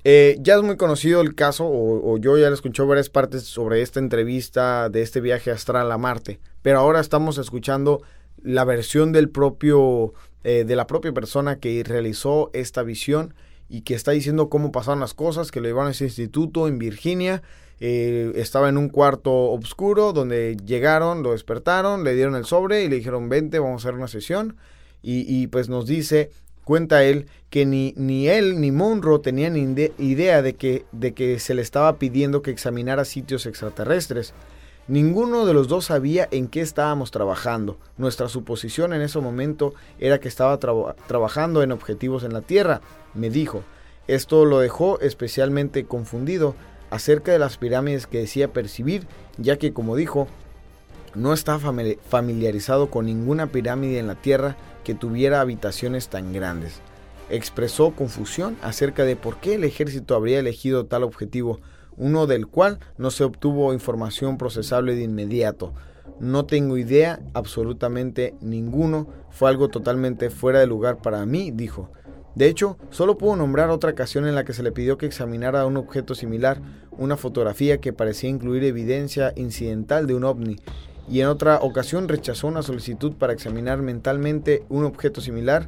[SPEAKER 1] eh, ya es muy conocido el caso, o, yo ya le escuché varias partes sobre esta entrevista de este viaje astral a Marte, pero ahora estamos escuchando la versión del propio, de la propia persona que realizó esta visión y que está diciendo cómo pasaron las cosas, que lo llevaron a ese instituto en Virginia. Eh, estaba en un cuarto oscuro donde llegaron, lo despertaron, le dieron el sobre y le dijeron, vente, vamos a hacer una sesión. Y, pues nos dice, cuenta él, que ni, ni él ni Monroe tenían idea de que, de que se le estaba pidiendo que examinara sitios extraterrestres. Ninguno de los dos sabía en qué estábamos trabajando. Nuestra suposición en ese momento era que estaba trabajando en objetivos en la Tierra, me dijo. Esto lo dejó especialmente confundido acerca de las pirámides que decía percibir, ya que, como dijo, no está familiarizado con ninguna pirámide en la Tierra que tuviera habitaciones tan grandes. Expresó confusión acerca de por qué el ejército habría elegido tal objetivo, uno del cual no se obtuvo información procesable de inmediato. No tengo idea, absolutamente ninguno, fue algo totalmente fuera de lugar para mí, dijo. De hecho, solo pudo nombrar otra ocasión en la que se le pidió que examinara un objeto similar, una fotografía que parecía incluir evidencia incidental de un ovni, y en otra ocasión rechazó una solicitud para examinar mentalmente un objeto similar,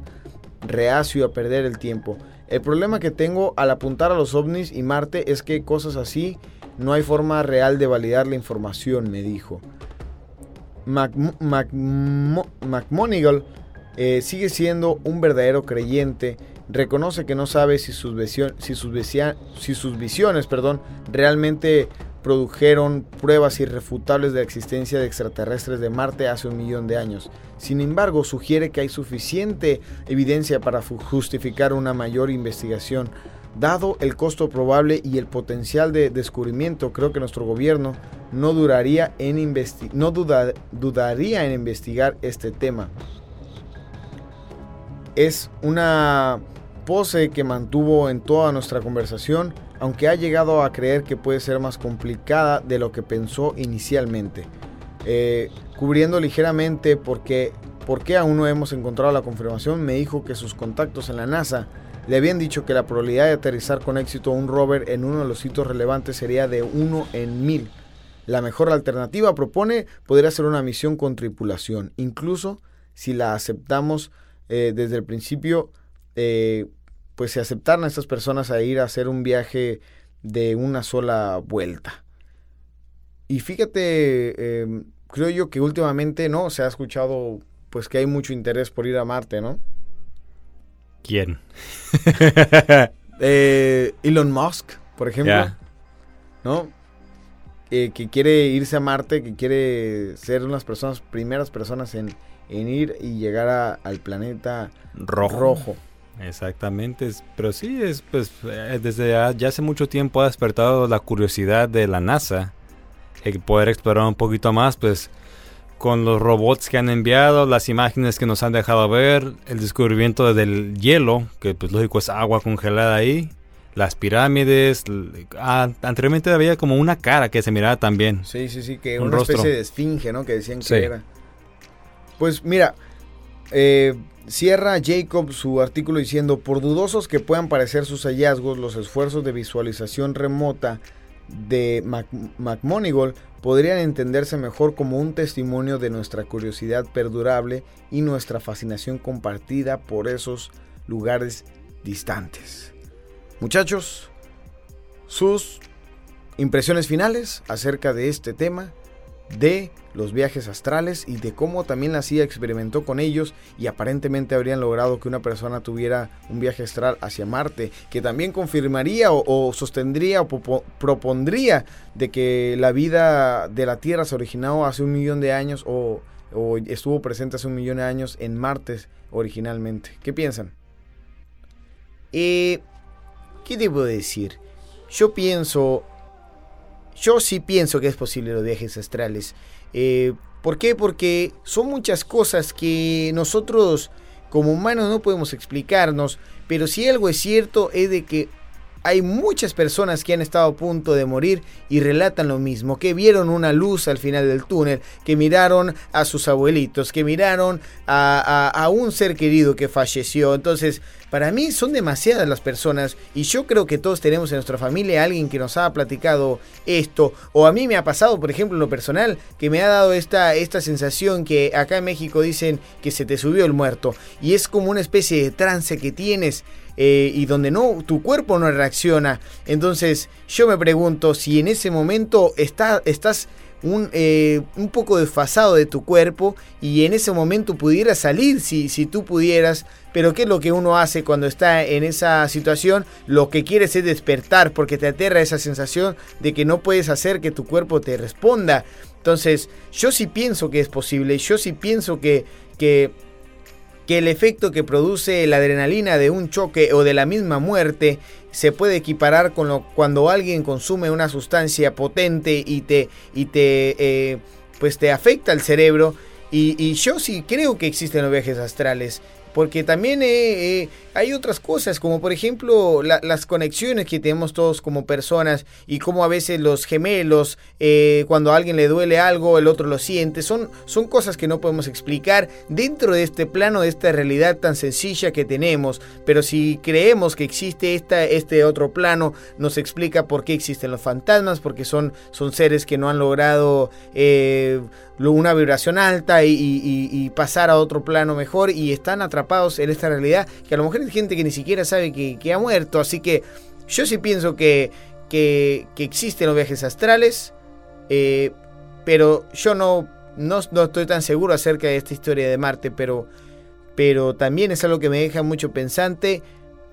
[SPEAKER 1] reacio a perder el tiempo. El problema que tengo al apuntar a los ovnis y Marte es que cosas así no hay forma real de validar la información, me dijo. McMonigal eh, sigue siendo un verdadero creyente. Reconoce que no sabe si sus, si sus, si sus visiones perdón, realmente produjeron pruebas irrefutables de la existencia de extraterrestres de Marte hace un millón de años. Sin embargo, sugiere que hay suficiente evidencia para justificar una mayor investigación. Dado el costo probable y el potencial de descubrimiento, creo que nuestro gobierno no, duraría en no dudaría en investigar este tema. Es una pose que mantuvo en toda nuestra conversación aunque ha llegado a creer que puede ser más complicada de lo que pensó inicialmente. Eh, cubriendo ligeramente porque, por qué aún no hemos encontrado la confirmación, me dijo que sus contactos en la NASA le habían dicho que la probabilidad de aterrizar con éxito un rover en uno de los sitios relevantes sería de 1 en 1000. La mejor alternativa, propone, podría ser una misión con tripulación, incluso si la aceptamos eh, desde el principio, eh, pues se aceptaran a estas personas a ir a hacer un viaje de una sola vuelta. Y fíjate, em, creo yo que últimamente, ¿no? Se ha escuchado pues que hay mucho interés por ir a Marte, ¿no?
[SPEAKER 2] ¿Quién?
[SPEAKER 1] Eh, Elon Musk, por ejemplo. ¿No? Eh, que quiere irse a Marte, que quiere ser unas personas, primeras personas en, ir y llegar al planeta rojo.
[SPEAKER 2] Exactamente, pero sí, es pues eh, desde ya, hace mucho tiempo ha despertado la curiosidad de la NASA, el poder explorar un poquito más, pues con los robots que han enviado, las imágenes que nos han dejado ver, el descubrimiento del hielo, que pues lógico es agua congelada ahí, las pirámides, ah, anteriormente había como una cara que se miraba también.
[SPEAKER 1] Sí, sí, sí, que una especie de esfinge, ¿no? Que decían que era. Pues mira, eh, cierra Jacob su artículo diciendo, por dudosos que puedan parecer sus hallazgos, los esfuerzos de visualización remota de Mac McMonigal podrían entenderse mejor como un testimonio de nuestra curiosidad perdurable y nuestra fascinación compartida por esos lugares distantes. Muchachos, sus impresiones finales acerca de este tema de los viajes astrales y de cómo también la CIA experimentó con ellos y aparentemente habrían logrado que una persona tuviera un viaje astral hacia Marte, que también confirmaría o, sostendría o propondría de que la vida de la Tierra se originó hace un millón de años o, o estuvo presente hace un millón de años en Marte originalmente. ¿Qué piensan?
[SPEAKER 3] Eh, ¿Qué debo decir? Yo pienso yo sí pienso que es posible los viajes astrales. Eh, ¿Por qué? Porque son muchas cosas que nosotros como humanos no podemos explicarnos, pero si algo es cierto es de que hay muchas personas que han estado a punto de morir y relatan lo mismo, que vieron una luz al final del túnel, que miraron a sus abuelitos, que miraron a, a, un ser querido que falleció. Entonces, para mí son demasiadas las personas y yo creo que todos tenemos en nuestra familia alguien que nos ha platicado esto. O a mí me ha pasado, por ejemplo, en lo personal, que me ha dado esta, esta sensación que acá en México dicen que se te subió el muerto. Y es como una especie de trance que tienes eh, y donde no, tu cuerpo no reacciona. Entonces yo me pregunto si en ese momento está, estás un, eh, un, poco desfasado de tu cuerpo y en ese momento pudieras salir si, si tú pudieras. Pero ¿qué es lo que uno hace cuando está en esa situación? Lo que quieres es despertar porque te aterra esa sensación de que no puedes hacer que tu cuerpo te responda. Entonces yo sí pienso que es posible, yo sí pienso que, que que el efecto que produce la adrenalina de un choque o de la misma muerte se puede equiparar con lo, cuando alguien consume una sustancia potente y te, y te, eh, pues te afecta el cerebro. Y, y, yo sí creo que existen los viajes astrales. Porque también eh, eh, hay otras cosas, como por ejemplo las conexiones que tenemos todos como personas y como a veces los gemelos, eh, cuando a alguien le duele algo, el otro lo siente. Son, son cosas que no podemos explicar dentro de este plano, de esta realidad tan sencilla que tenemos. Pero si creemos que existe esta, este otro plano, nos explica por qué existen los fantasmas, porque son, son seres que no han logrado una vibración alta y, pasar a otro plano mejor y están atrapados en esta realidad que a lo mejor hay gente que ni siquiera sabe que, ha muerto. Así que yo sí pienso que, que, existen los viajes astrales, eh, pero yo no, no, no, estoy tan seguro acerca de esta historia de Marte, pero, pero también es algo que me deja mucho pensante.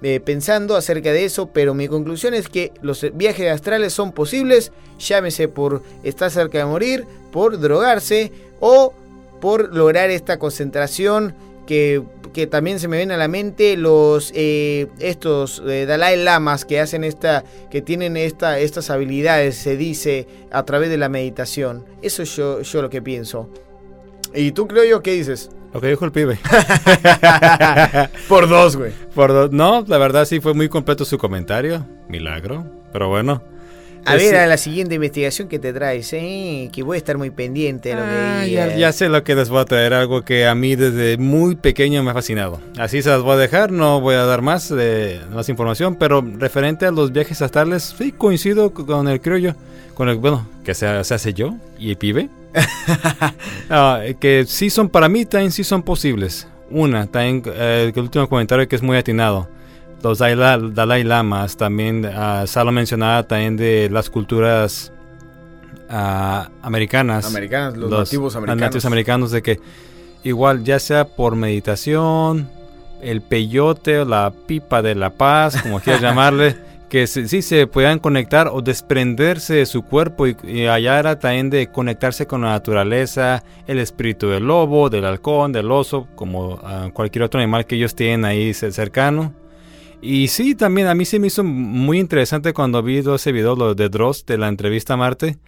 [SPEAKER 3] Eh, pensando acerca de eso, pero mi conclusión es que los viajes astrales son posibles, llámese por estar cerca de morir, por drogarse o por lograr esta concentración que, que también se me ven a la mente los eh, estos eh, Dalai Lamas que hacen esta que tienen esta, estas habilidades se dice a través de la meditación. Eso es yo, yo lo que pienso. Y tú creo yo qué dices
[SPEAKER 2] lo que dijo el pibe.
[SPEAKER 1] Por dos, güey.
[SPEAKER 2] Por dos. No, la verdad sí fue muy completo su comentario. Milagro. Pero bueno.
[SPEAKER 3] A ver, a la siguiente investigación que te traes, ¿eh? que voy a estar muy pendiente de lo que
[SPEAKER 2] ah, ya, ya, sé lo que les voy a traer, algo que a mí desde muy pequeño me ha fascinado. Así se las voy a dejar, no voy a dar más, de, más información, pero referente a los viajes astrales, sí coincido con el criollo, con el, bueno, que se, se hace yo y el pibe. Ah, que sí son, para mí también sí son posibles. Una, también eh, el último comentario que es muy atinado. Los Dalai, Lamas también, uh, Salo mencionaba también de las culturas uh, americanas.
[SPEAKER 1] Americanas, los, nativos americanos.
[SPEAKER 2] nativos americanos, de que igual ya sea por meditación, el peyote, la pipa de la paz, como quieras llamarle que sí se puedan conectar o desprenderse de su cuerpo y, allá era también de conectarse con la naturaleza, el espíritu del lobo, del halcón, del oso, como ah, cualquier otro animal que ellos tienen ahí cercano. Y sí, también a mí se me hizo muy interesante cuando vi ese video de Dross de la entrevista a Marte,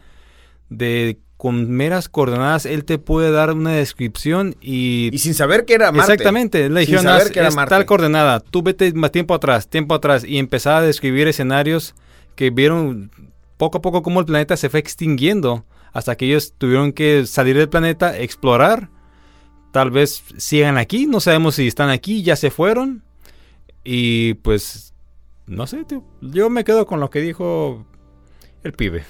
[SPEAKER 2] de con meras coordenadas él te puede dar una descripción y...
[SPEAKER 1] Y sin saber que era Marte.
[SPEAKER 2] Exactamente, le dijeron, que era tal coordenada, tú vete más tiempo atrás, tiempo atrás, y empezaba a describir escenarios que vieron poco a poco cómo el planeta se fue extinguiendo, hasta que ellos tuvieron que salir del planeta, explorar, tal vez sigan aquí, no sabemos si están aquí, ya se fueron. Y pues, no sé, yo me quedo con lo que dijo el pibe.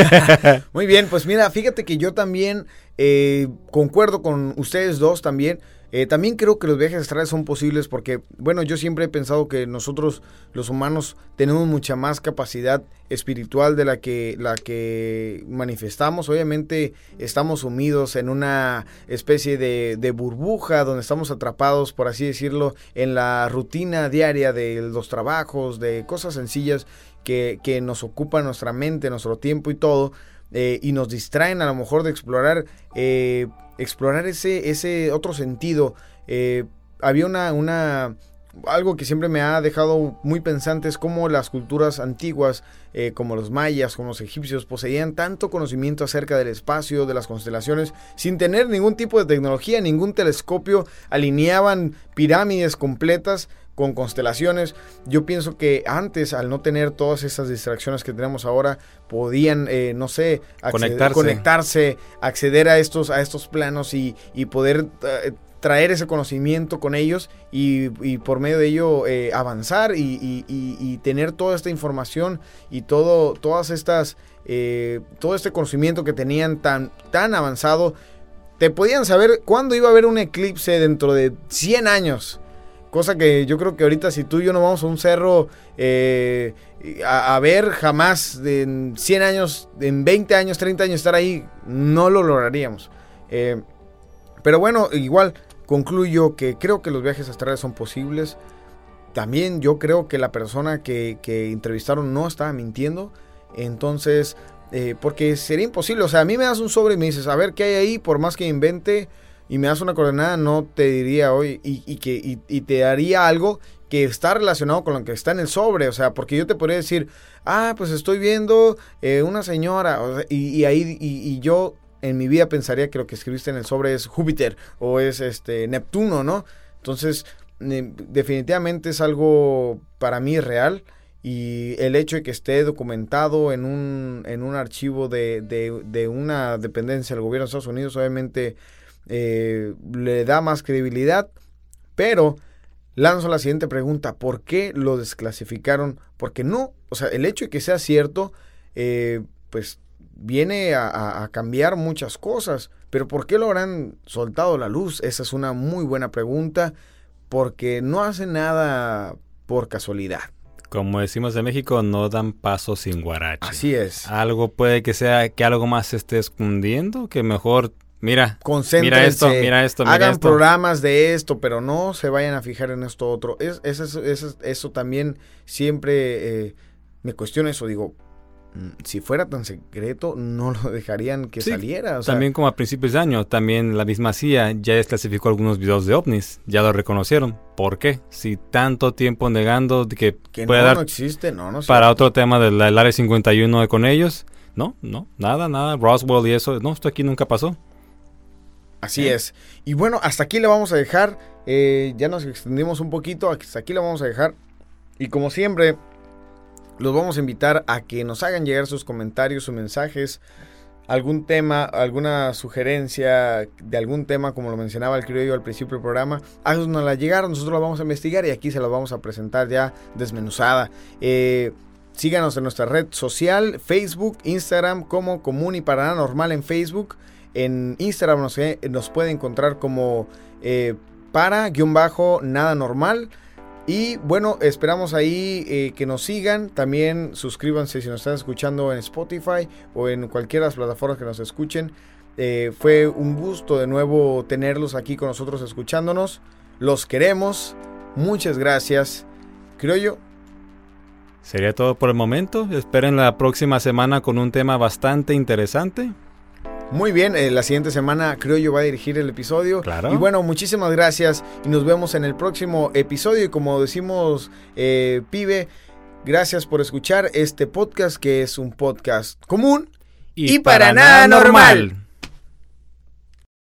[SPEAKER 1] Muy bien, pues mira, fíjate que yo también eh, concuerdo con ustedes dos también. Eh, también creo que los viajes astrales son posibles porque, bueno, yo siempre he pensado que nosotros, los humanos, tenemos mucha más capacidad espiritual de la que, la que manifestamos. Obviamente estamos sumidos en una especie de, de burbuja donde estamos atrapados, por así decirlo, en la rutina diaria de los trabajos, de cosas sencillas que, que nos ocupan nuestra mente, nuestro tiempo y todo. Eh, y nos distraen a lo mejor de explorar, eh, explorar ese, ese otro sentido. Eh, había una, una, algo que siempre me ha dejado muy pensante es cómo las culturas antiguas, como los mayas, como los egipcios, poseían tanto conocimiento acerca del espacio, de las constelaciones, sin tener ningún tipo de tecnología, ningún telescopio, alineaban pirámides completas con constelaciones. Yo pienso que antes, al no tener todas esas distracciones que tenemos ahora, podían, eh, no sé, conectarse. acceder a estos, a estos planos y, poder eh, traer ese conocimiento con ellos y, por medio de ello eh, avanzar y, tener toda esta información y todo, todas estas, todo este conocimiento que tenían tan, tan avanzado. Te podían saber cuándo iba a haber un eclipse dentro de 100 años. Cosa que yo creo que ahorita si tú y yo no vamos a un cerro eh, a, ver jamás en 100 años, en 20 años, 30 años estar ahí, no lo lograríamos. Eh, pero bueno, igual concluyo que creo que los viajes astrales son posibles. También yo creo que la persona que, entrevistaron no estaba mintiendo. Entonces, eh, porque sería imposible. O sea, a mí me das un sobre y me dices, a ver qué hay ahí, por más que invente y me das una coordenada, no te diría hoy y, que y, te daría algo que está relacionado con lo que está en el sobre, o sea, porque yo te podría decir, ah, pues estoy viendo eh, una señora, y, ahí, y, yo en mi vida pensaría que lo que escribiste en el sobre es Júpiter o es este Neptuno, ¿no? Entonces, definitivamente es algo para mí real y el hecho de que esté documentado en un, en un archivo de, de, de una dependencia del gobierno de Estados Unidos, obviamente eh, le da más credibilidad, pero lanzo la siguiente pregunta, ¿por qué lo desclasificaron? Porque no, o sea, el hecho de que sea cierto, eh, pues viene a, cambiar muchas cosas, pero ¿por qué lo habrán soltado la luz? Esa es una muy buena pregunta, porque no hace nada por casualidad.
[SPEAKER 2] Como decimos en México, no dan paso sin guarache.
[SPEAKER 1] Así es.
[SPEAKER 2] Algo puede que sea que algo más se esté escondiendo, que mejor Mira, mira esto, mira esto,
[SPEAKER 1] mira hagan programas de esto, pero no se vayan a fijar en esto otro. Es, eso también siempre eh, me cuestiona eso. Digo, si fuera tan secreto, no lo dejarían que saliera.
[SPEAKER 2] también como a principios de año, también la misma CIA ya desclasificó algunos videos de ovnis, ya lo reconocieron. ¿Por qué? Si tanto tiempo negando que,
[SPEAKER 1] que puede no, dar no existe, no, no
[SPEAKER 2] para otro tema del área 51 con ellos, no, no, nada, nada, Roswell y eso, no, esto aquí nunca pasó.
[SPEAKER 1] Así es. Y bueno, hasta aquí le vamos a dejar. Eh, ya nos extendimos un poquito. Hasta aquí le vamos a dejar. Y como siempre, los vamos a invitar a que nos hagan llegar sus comentarios, sus mensajes, algún tema, alguna sugerencia de algún tema, como lo mencionaba el criollo al principio del programa, la llegar, nosotros la vamos a investigar y aquí se la vamos a presentar ya desmenuzada. Eh, síganos en nuestra red social, Facebook, Instagram, como Común y Paranormal en Facebook. En Instagram nos, nos puede encontrar como eh, para-nada normal. Y bueno, esperamos ahí eh, que nos sigan. También suscríbanse si nos están escuchando en Spotify o en cualquiera de las plataformas que nos escuchen. Eh, fue un gusto de nuevo tenerlos aquí con nosotros escuchándonos. Los queremos. Muchas gracias. Creo yo.
[SPEAKER 2] Sería todo por el momento. Esperen la próxima semana con un tema bastante interesante.
[SPEAKER 1] Muy bien, eh, la siguiente semana creo yo va a dirigir el episodio.
[SPEAKER 2] Claro.
[SPEAKER 1] Y bueno, muchísimas gracias y nos vemos en el próximo episodio. Y como decimos, eh, pibe, gracias por escuchar este podcast que es un podcast común
[SPEAKER 2] y, para, nada normal.